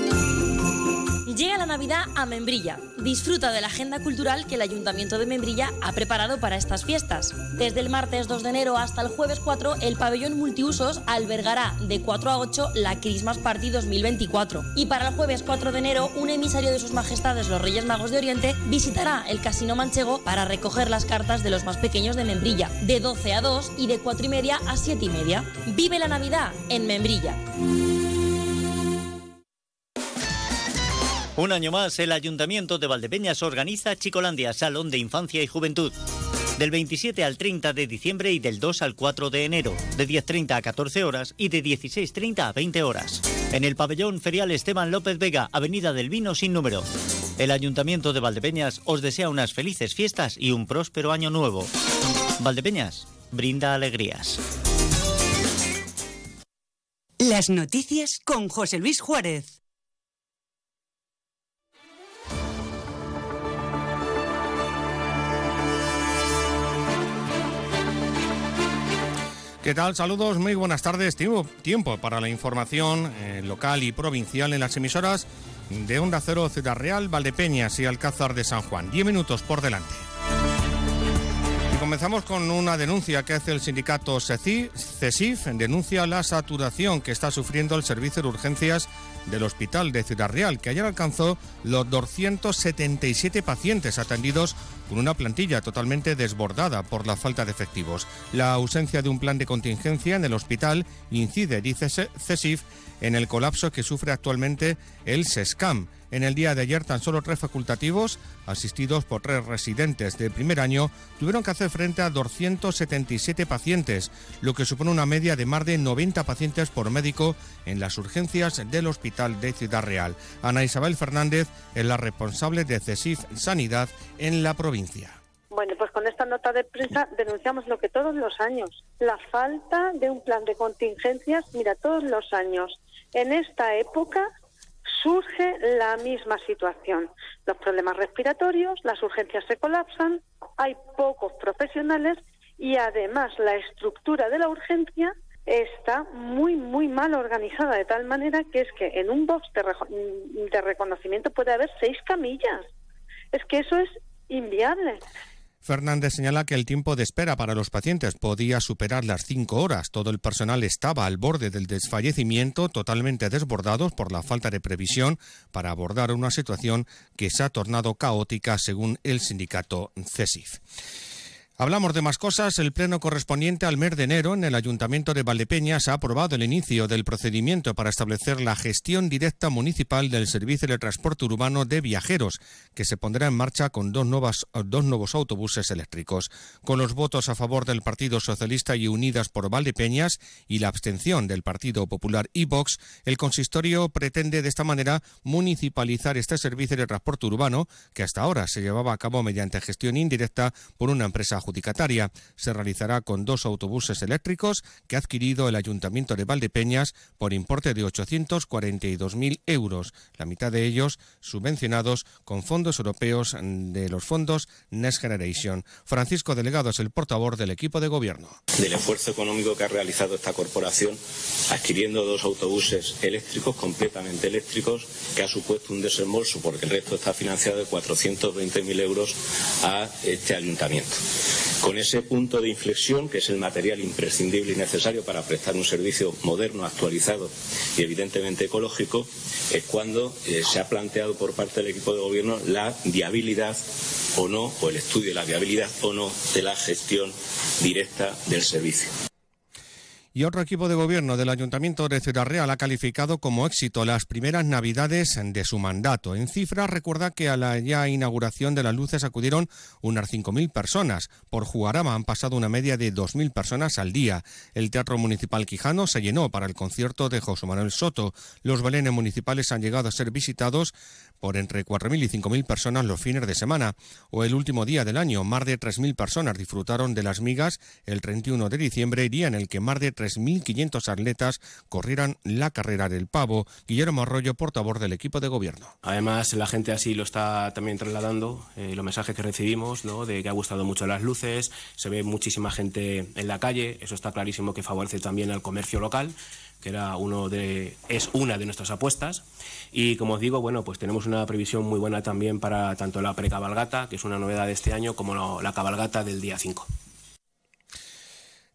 Llega la Navidad a Membrilla. Disfruta de la agenda cultural que el Ayuntamiento de Membrilla ha preparado para estas fiestas. Desde el martes 2 de enero hasta el jueves 4, el pabellón multiusos albergará de 4 a 8 la Christmas Party 2024. Y para el jueves 4 de enero, un emisario de sus majestades los Reyes Magos de Oriente visitará el Casino Manchego para recoger las cartas de los más pequeños de Membrilla, de 12 a 2 y de 4 y media a 7 y media. Vive la Navidad en Membrilla. Un año más, el Ayuntamiento de Valdepeñas organiza Chicolandia, Salón de Infancia y Juventud. Del 27 al 30 de diciembre y del 2 al 4 de enero, de 10.30 a 14 horas y de 16.30 a 20 horas. En el pabellón ferial Esteban López Vega, Avenida del Vino sin número. El Ayuntamiento de Valdepeñas os desea unas felices fiestas y un próspero año nuevo. Valdepeñas, brinda alegrías. Las noticias con José Luis Juárez. ¿Qué tal? Saludos, muy buenas tardes. Tiempo, tiempo para la información eh, local y provincial en las emisoras de Onda Cero, Ciudad Real, Valdepeñas y Alcázar de San Juan. Diez minutos por delante. Y comenzamos con una denuncia que hace el sindicato CESIF. Denuncia la saturación que está sufriendo el servicio de urgencias del Hospital de Ciudad Real, que ayer alcanzó los 277 pacientes atendidos con una plantilla totalmente desbordada por la falta de efectivos. La ausencia de un plan de contingencia en el hospital incide, dice CESIF, en el colapso que sufre actualmente el SESCAM. En el día de ayer, tan solo tres facultativos, asistidos por tres residentes de primer año, tuvieron que hacer frente a 277 pacientes, lo que supone una media de más de 90 pacientes por médico en las urgencias del Hospital de Ciudad Real. Ana Isabel Fernández es la responsable de CESIF Sanidad en la provincia. Bueno, pues con esta nota de prensa denunciamos lo que todos los años, la falta de un plan de contingencias, mira, todos los años. En esta época surge la misma situación. Los problemas respiratorios, las urgencias se colapsan, hay pocos profesionales y además la estructura de la urgencia está muy, muy mal organizada, de tal manera que es que en un box de, de reconocimiento puede haber seis camillas. Es que eso es inviable. Fernández señala que el tiempo de espera para los pacientes podía superar las cinco horas. Todo el personal estaba al borde del desfallecimiento, totalmente desbordados por la falta de previsión para abordar una situación que se ha tornado caótica, según el sindicato CESIF. Hablamos de más cosas. El pleno correspondiente al mes de enero en el Ayuntamiento de Valdepeñas ha aprobado el inicio del procedimiento para establecer la gestión directa municipal del servicio de transporte urbano de viajeros, que se pondrá en marcha con dos, nuevas, dos nuevos autobuses eléctricos. Con los votos a favor del Partido Socialista y Unidas por Valdepeñas y la abstención del Partido Popular y Vox, el consistorio pretende de esta manera municipalizar este servicio de transporte urbano que hasta ahora se llevaba a cabo mediante gestión indirecta por una empresa judicial se realizará con dos autobuses eléctricos que ha adquirido el Ayuntamiento de Valdepeñas por importe de 842.000 euros, la mitad de ellos subvencionados con fondos europeos de los fondos Next Generation. Francisco Delegado es el portavoz del equipo de gobierno. Del esfuerzo económico que ha realizado esta corporación adquiriendo dos autobuses eléctricos, completamente eléctricos, que ha supuesto un desembolso porque el resto está financiado de 420.000 euros a este ayuntamiento. Con ese punto de inflexión, que es el material imprescindible y necesario para prestar un servicio moderno, actualizado y evidentemente ecológico, es cuando eh, se ha planteado por parte del equipo de gobierno la viabilidad o no, o el estudio de la viabilidad o no de la gestión directa del servicio. Y otro equipo de gobierno del Ayuntamiento de Ciudad Real ha calificado como éxito las primeras navidades de su mandato. En cifras, recuerda que a la ya inauguración de las luces acudieron unas 5.000 personas. Por Jugarama han pasado una media de 2.000 personas al día. El Teatro Municipal Quijano se llenó para el concierto de José Manuel Soto. Los belenes municipales han llegado a ser visitados por entre 4.000 y 5.000 personas los fines de semana. O el último día del año, más de 3.000 personas disfrutaron de las migas el 31 de diciembre, día en el que más de 3.500 atletas corrieran la carrera del pavo. Guillermo Arroyo, portavoz del equipo de gobierno. Además, la gente así lo está también trasladando, eh, los mensajes que recibimos, ¿no? de que ha gustado mucho las luces, se ve muchísima gente en la calle, eso está clarísimo que favorece también al comercio local que era uno de, es una de nuestras apuestas. Y como os digo, bueno, pues tenemos una previsión muy buena también para tanto la precabalgata, que es una novedad de este año, como la cabalgata del día 5.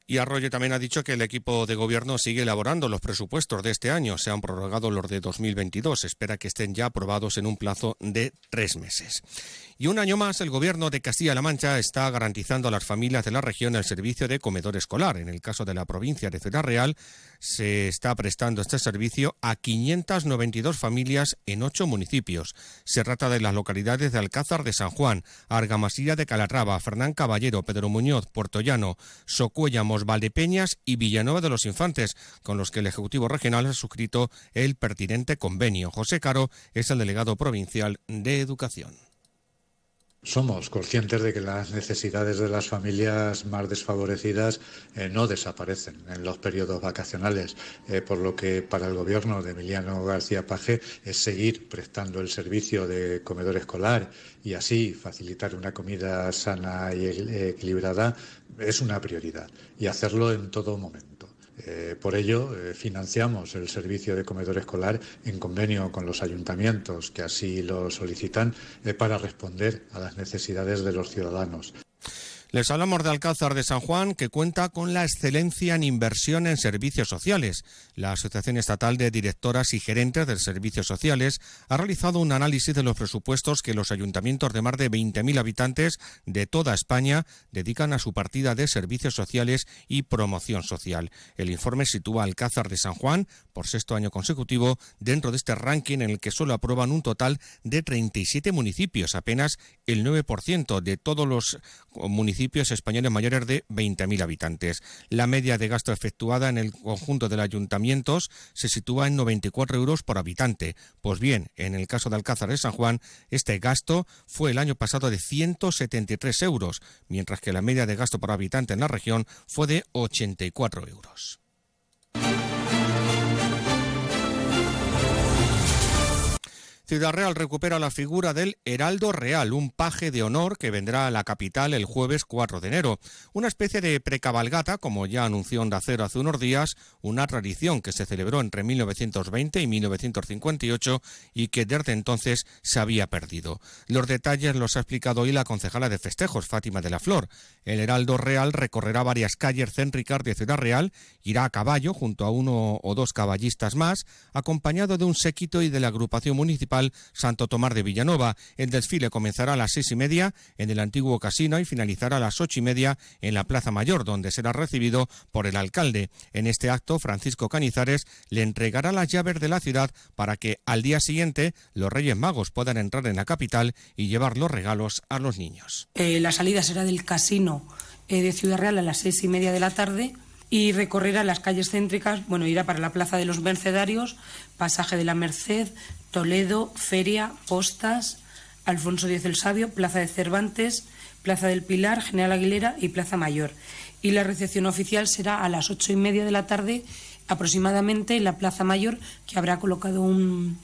Y Arroyo también ha dicho que el equipo de gobierno sigue elaborando los presupuestos de este año. Se han prorrogado los de 2022. Espera que estén ya aprobados en un plazo de tres meses. Y un año más, el Gobierno de Castilla-La Mancha está garantizando a las familias de la región el servicio de comedor escolar. En el caso de la provincia de Ciudad Real, se está prestando este servicio a 592 familias en ocho municipios. Se trata de las localidades de Alcázar de San Juan, Argamasilla de Calatrava, Fernán Caballero, Pedro Muñoz, Puerto Llano, Socuéllamos, Valdepeñas y Villanueva de los Infantes, con los que el Ejecutivo Regional ha suscrito el pertinente convenio. José Caro es el delegado provincial de Educación. Somos conscientes de que las necesidades de las familias más desfavorecidas eh, no desaparecen en los periodos vacacionales, eh, por lo que para el gobierno de Emiliano García Paje es seguir prestando el servicio de comedor escolar y así facilitar una comida sana y equilibrada es una prioridad y hacerlo en todo momento. Eh, por ello, eh, financiamos el servicio de comedor escolar en convenio con los ayuntamientos que así lo solicitan eh, para responder a las necesidades de los ciudadanos. Les hablamos de Alcázar de San Juan, que cuenta con la excelencia en inversión en servicios sociales. La Asociación Estatal de Directoras y Gerentes de Servicios Sociales ha realizado un análisis de los presupuestos que los ayuntamientos de más de 20.000 habitantes de toda España dedican a su partida de servicios sociales y promoción social. El informe sitúa a Alcázar de San Juan, por sexto año consecutivo, dentro de este ranking en el que solo aprueban un total de 37 municipios, apenas el 9% de todos los municipios españoles mayores de 20.000 habitantes. La media de gasto efectuada en el conjunto de los ayuntamientos se sitúa en 94 euros por habitante. Pues bien, en el caso de Alcázar de San Juan, este gasto fue el año pasado de 173 euros, mientras que la media de gasto por habitante en la región fue de 84 euros. Ciudad Real recupera la figura del Heraldo Real, un paje de honor que vendrá a la capital el jueves 4 de enero. Una especie de precabalgata, como ya anunció Onda Cero hace unos días, una tradición que se celebró entre 1920 y 1958 y que desde entonces se había perdido. Los detalles los ha explicado hoy la concejala de festejos, Fátima de la Flor. El Heraldo Real recorrerá varias calles céntricas de Ciudad Real, irá a caballo junto a uno o dos caballistas más, acompañado de un séquito y de la agrupación municipal Santo Tomás de Villanova. El desfile comenzará a las seis y media en el antiguo casino y finalizará a las ocho y media en la Plaza Mayor, donde será recibido por el alcalde. En este acto, Francisco Canizares le entregará las llaves de la ciudad para que al día siguiente los Reyes Magos puedan entrar en la capital y llevar los regalos a los niños. Eh, la salida será del casino eh, de Ciudad Real a las seis y media de la tarde y recorrerá las calles céntricas, bueno, irá para la Plaza de los Mercedarios, Pasaje de la Merced, Toledo, Feria, Postas, Alfonso X el Sabio, Plaza de Cervantes, Plaza del Pilar, General Aguilera y Plaza Mayor. Y la recepción oficial será a las ocho y media de la tarde aproximadamente en la Plaza Mayor, que habrá colocado un,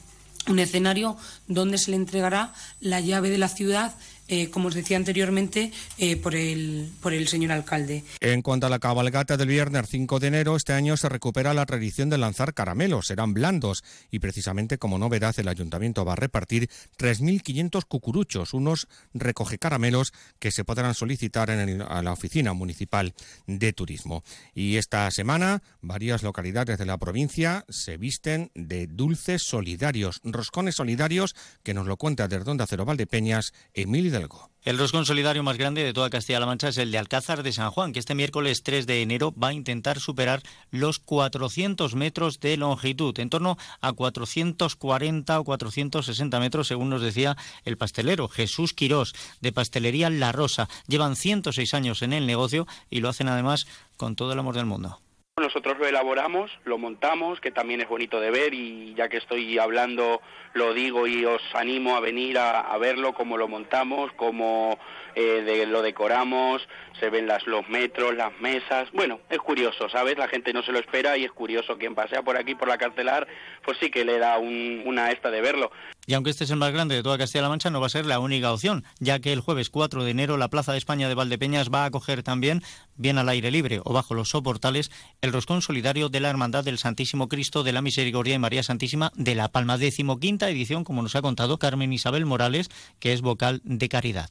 un escenario donde se le entregará la llave de la ciudad eh, como os decía anteriormente, eh, por, el, por el señor alcalde. En cuanto a la cabalgata del viernes 5 de enero, este año se recupera la tradición de lanzar caramelos. Serán blandos y precisamente como novedad el ayuntamiento va a repartir 3.500 cucuruchos, unos recoge caramelos que se podrán solicitar en a la oficina municipal de turismo. Y esta semana varias localidades de la provincia se visten de dulces solidarios, roscones solidarios que nos lo cuenta desde Onda Cero Valdepeñas, Emilio del El roscón solidario más grande de toda Castilla-La Mancha es el de Alcázar de San Juan, que este miércoles 3 de enero va a intentar superar los 400 metros de longitud, en torno a 440 o 460 metros, según nos decía el pastelero Jesús Quirós, de Pastelería La Rosa. Llevan 106 años en el negocio y lo hacen además con todo el amor del mundo. Nosotros lo elaboramos, lo montamos, que también es bonito de ver y ya que estoy hablando lo digo y os animo a venir a, verlo, cómo lo montamos, cómo eh, lo decoramos, se ven las, los metros, las mesas. Bueno, es curioso, ¿sabes? La gente no se lo espera y es curioso. Quien pasea por aquí, por la cartelar, pues sí que le da una esta de verlo. Y aunque este es el más grande de toda Castilla-La Mancha, no va a ser la única opción, ya que el jueves 4 de enero la Plaza de España de Valdepeñas va a acoger también, bien al aire libre o bajo los soportales, el roscón solidario de la Hermandad del Santísimo Cristo de la Misericordia y María Santísima de La Palma, decimoquinta edición, como nos ha contado Carmen Isabel Morales, que es vocal de Caridad.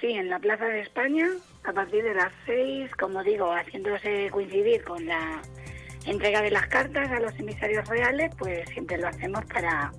Sí, en la Plaza de España, a partir de las seis, como digo, haciéndose coincidir con la entrega de las cartas a los emisarios reales, pues siempre lo hacemos para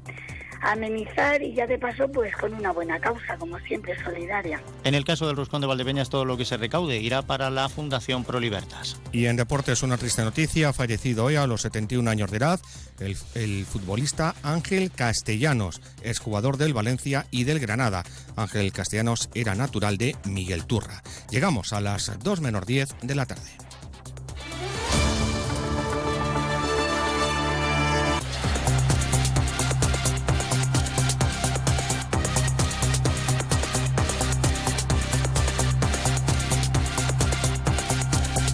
amenizar y ya de paso pues con una buena causa, como siempre, solidaria. En el caso del Roscón de Valdepeñas todo lo que se recaude irá para la Fundación Pro Libertas. Y en deportes una triste noticia, ha fallecido hoy a los 71 años de edad el, el futbolista Ángel Castellanos, exjugador del Valencia y del Granada. Ángel Castellanos era natural de Miguel Turra. Llegamos a las 2 menos 10 de la tarde.